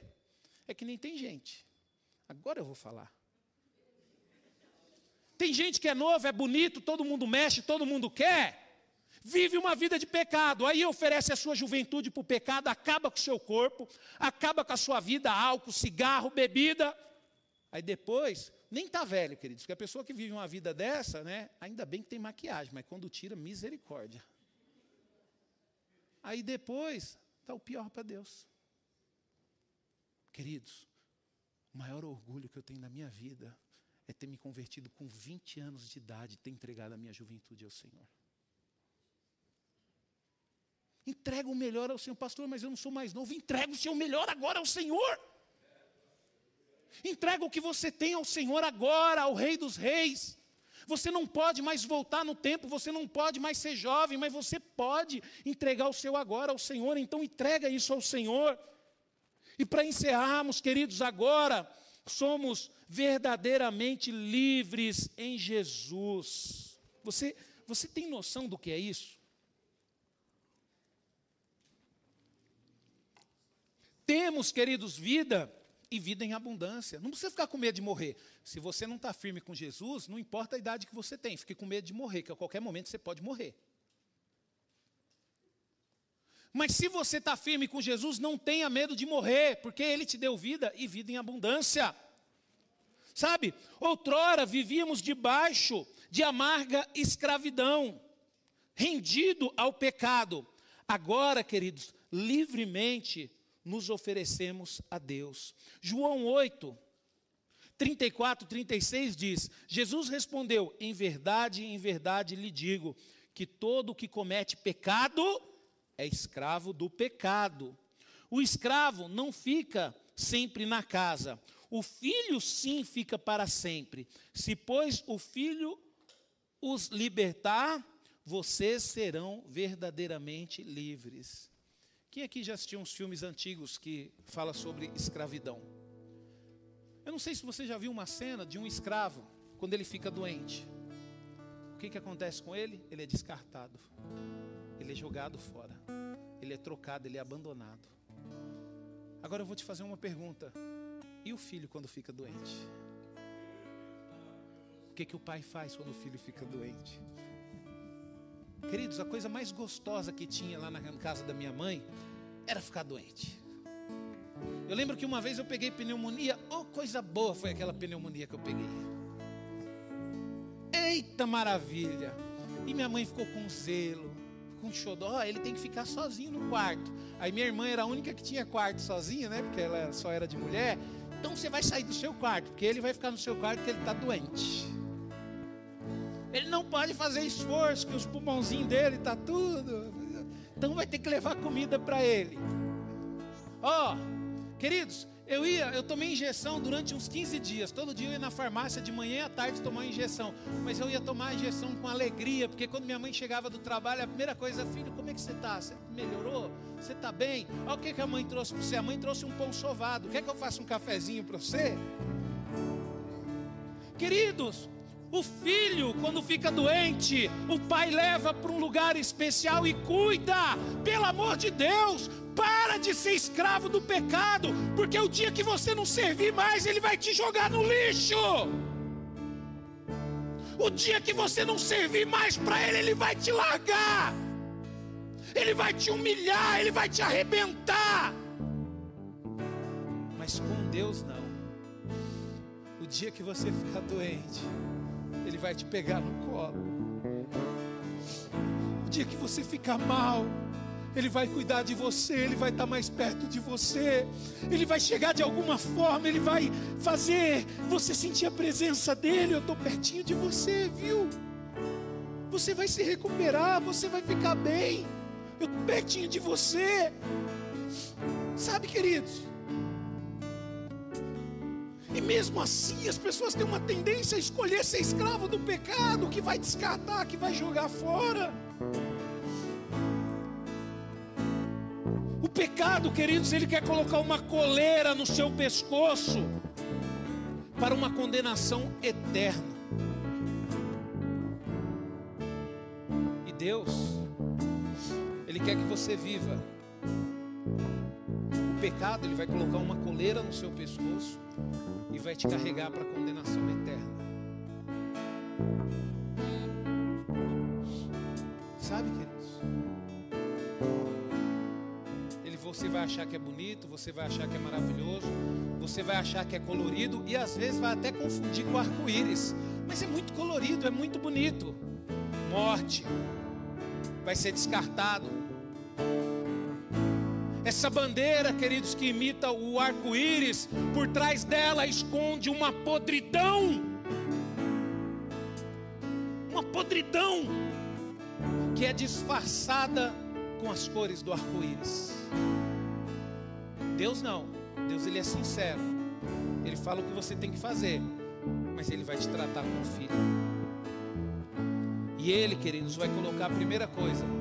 É que nem tem gente. Agora eu vou falar. Tem gente que é novo, é bonito, todo mundo mexe, todo mundo quer vive uma vida de pecado, aí oferece a sua juventude para o pecado, acaba com o seu corpo, acaba com a sua vida, álcool, cigarro, bebida. Aí depois, nem está velho, queridos, porque a pessoa que vive uma vida dessa, né, ainda bem que tem maquiagem, mas quando tira, misericórdia. Aí depois, está o pior para Deus. Queridos, o maior orgulho que eu tenho na minha vida é ter me convertido com 20 anos de idade, ter entregado a minha juventude ao Senhor. Entrega o melhor ao Senhor, pastor, mas eu não sou mais novo. Entrega o seu melhor agora ao Senhor. Entrega o que você tem ao Senhor agora, ao Rei dos Reis. Você não pode mais voltar no tempo, você não pode mais ser jovem, mas você pode entregar o seu agora ao Senhor. Então entrega isso ao Senhor. E para encerrarmos, queridos, agora somos verdadeiramente livres em Jesus. Você, você tem noção do que é isso? Temos, queridos, vida e vida em abundância. Não precisa ficar com medo de morrer. Se você não está firme com Jesus, não importa a idade que você tem, fique com medo de morrer, que a qualquer momento você pode morrer. Mas se você está firme com Jesus, não tenha medo de morrer, porque Ele te deu vida e vida em abundância. Sabe, outrora vivíamos debaixo de amarga escravidão, rendido ao pecado. Agora, queridos, livremente nos oferecemos a Deus. João 8, 34, 36 diz: Jesus respondeu: Em verdade, em verdade lhe digo, que todo que comete pecado é escravo do pecado. O escravo não fica sempre na casa, o filho sim fica para sempre. Se, pois, o filho os libertar, vocês serão verdadeiramente livres. Quem aqui já assistiu uns filmes antigos que fala sobre escravidão? Eu não sei se você já viu uma cena de um escravo quando ele fica doente. O que, que acontece com ele? Ele é descartado. Ele é jogado fora. Ele é trocado, ele é abandonado. Agora eu vou te fazer uma pergunta. E o filho quando fica doente? O que, que o pai faz quando o filho fica doente? Queridos, a coisa mais gostosa que tinha lá na casa da minha mãe era ficar doente. Eu lembro que uma vez eu peguei pneumonia, oh coisa boa foi aquela pneumonia que eu peguei. Eita maravilha! E minha mãe ficou com zelo, com xodó, ele tem que ficar sozinho no quarto. Aí minha irmã era a única que tinha quarto sozinha, né? Porque ela só era de mulher. Então você vai sair do seu quarto, porque ele vai ficar no seu quarto porque ele está doente. Ele não pode fazer esforço, que os pulmãozinhos dele está tudo. Então vai ter que levar comida para ele. Ó, oh, queridos, Eu ia, eu tomei injeção durante uns 15 dias. Todo dia eu ia na farmácia de manhã e à tarde tomar injeção. Mas eu ia tomar a injeção com alegria, porque quando minha mãe chegava do trabalho, a primeira coisa, filho, como é que você está? Você melhorou? Você está bem? Olha o que, que a mãe trouxe para você. A mãe trouxe um pão sovado. Quer que eu faça um cafezinho para você? Queridos, o filho, quando fica doente, o pai leva para um lugar especial e cuida. Pelo amor de Deus, para de ser escravo do pecado, porque o dia que você não servir mais, ele vai te jogar no lixo. O dia que você não servir mais para ele, ele vai te largar. Ele vai te humilhar, ele vai te arrebentar. Mas com Deus não. O dia que você ficar doente, ele vai te pegar no colo. O dia que você ficar mal, ele vai cuidar de você, Ele vai estar mais perto de você, Ele vai chegar de alguma forma, Ele vai fazer você sentir a presença dEle. Eu estou pertinho de você, viu? Você vai se recuperar, você vai ficar bem. Eu estou pertinho de você. Sabe, queridos? Mesmo assim, as pessoas têm uma tendência a escolher ser escravo do pecado, que vai descartar, que vai jogar fora. O pecado, queridos, ele quer colocar uma coleira no seu pescoço para uma condenação eterna. E Deus, Ele quer que você viva. O pecado, ele vai colocar uma coleira no seu pescoço e vai te carregar para a condenação eterna. Sabe, queridos? você vai achar que é bonito, você vai achar que é maravilhoso, você vai achar que é colorido e às vezes vai até confundir com arco-íris. Mas é muito colorido, é muito bonito. Morte vai ser descartado. Essa bandeira, queridos, que imita o arco-íris, por trás dela esconde uma podridão. Uma podridão que é disfarçada com as cores do arco-íris. Deus não. Deus ele é sincero. Ele fala o que você tem que fazer, mas ele vai te tratar como filho. E ele, queridos, vai colocar a primeira coisa.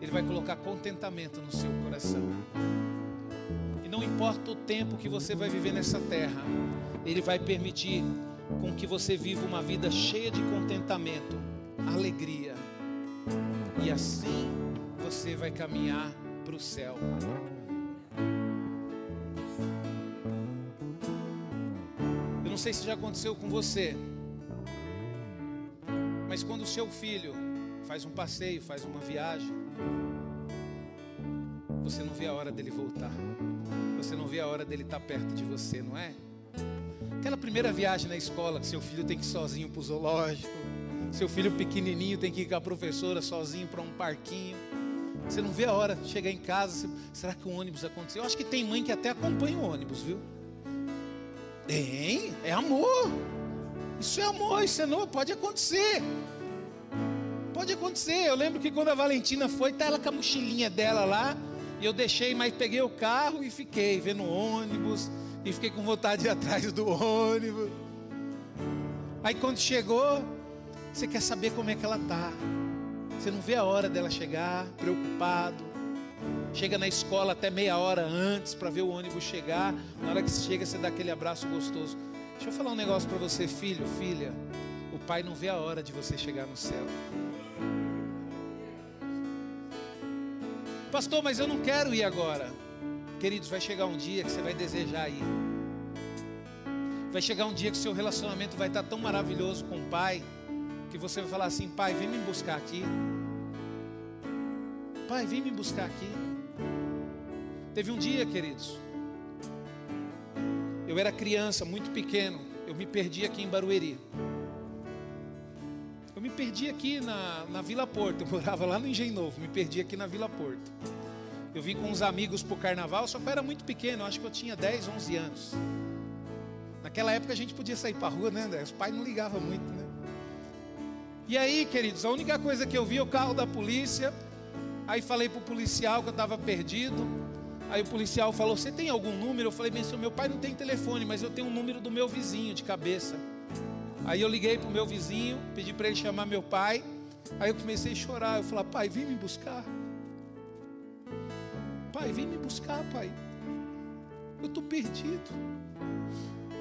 Ele vai colocar contentamento no seu coração. E não importa o tempo que você vai viver nessa terra, ele vai permitir com que você viva uma vida cheia de contentamento, alegria. E assim você vai caminhar para o céu. Eu não sei se já aconteceu com você, mas quando o seu filho faz um passeio, faz uma viagem, você não vê a hora dele voltar, você não vê a hora dele estar perto de você, não é? Aquela primeira viagem na escola que seu filho tem que ir sozinho para o zoológico, seu filho pequenininho tem que ir com a professora sozinho para um parquinho. Você não vê a hora de chegar em casa. será que o ônibus aconteceu? Eu acho que tem mãe que até acompanha o ônibus, viu? Tem, é amor. Isso é amor, isso é novo, pode acontecer. Pode acontecer. Eu lembro que quando a Valentina foi, tá ela com a mochilinha dela lá. E eu deixei, mas peguei o carro e fiquei vendo ônibus. E fiquei com vontade de ir atrás do ônibus. Aí quando chegou, você quer saber como é que ela tá. Você não vê a hora dela chegar, preocupado. Chega na escola até meia hora antes para ver o ônibus chegar. Na hora que chega, você dá aquele abraço gostoso. Deixa eu falar um negócio para você, filho, filha. O pai não vê a hora de você chegar no céu. Pastor, mas eu não quero ir agora. Queridos, vai chegar um dia que você vai desejar ir. Vai chegar um dia que seu relacionamento vai estar tão maravilhoso com o pai que você vai falar assim: Pai, vem me buscar aqui. Pai, vem me buscar aqui. Teve um dia, queridos, eu era criança, muito pequeno, eu me perdi aqui em Barueri. Eu me perdi aqui na, na Vila Porto, eu morava lá no Engenho Novo, me perdi aqui na Vila Porto. Eu vim com uns amigos para o carnaval, só que eu era muito pequeno, acho que eu tinha 10, 11 anos. Naquela época a gente podia sair para a rua, né, André? Os pais não ligavam muito, né? E aí, queridos, a única coisa que eu vi é o carro da polícia. Aí falei para o policial que eu estava perdido. Aí o policial falou: Você tem algum número? Eu falei: Bem, meu pai não tem telefone, mas eu tenho um número do meu vizinho de cabeça. Aí eu liguei para o meu vizinho, pedi para ele chamar meu pai. Aí eu comecei a chorar. Eu falei: Pai, vem me buscar. Pai, vem me buscar, pai. Eu estou perdido.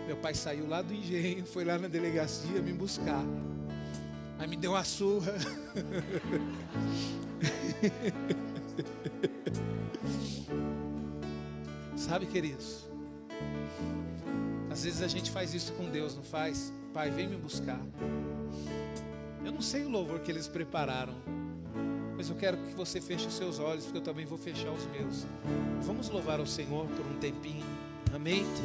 Meu pai saiu lá do engenho, foi lá na delegacia me buscar. Aí me deu uma surra. Sabe, queridos? Às vezes a gente faz isso com Deus, não faz? Pai, vem me buscar. Eu não sei o louvor que eles prepararam, mas eu quero que você feche os seus olhos, porque eu também vou fechar os meus. Vamos louvar o Senhor por um tempinho. Amém?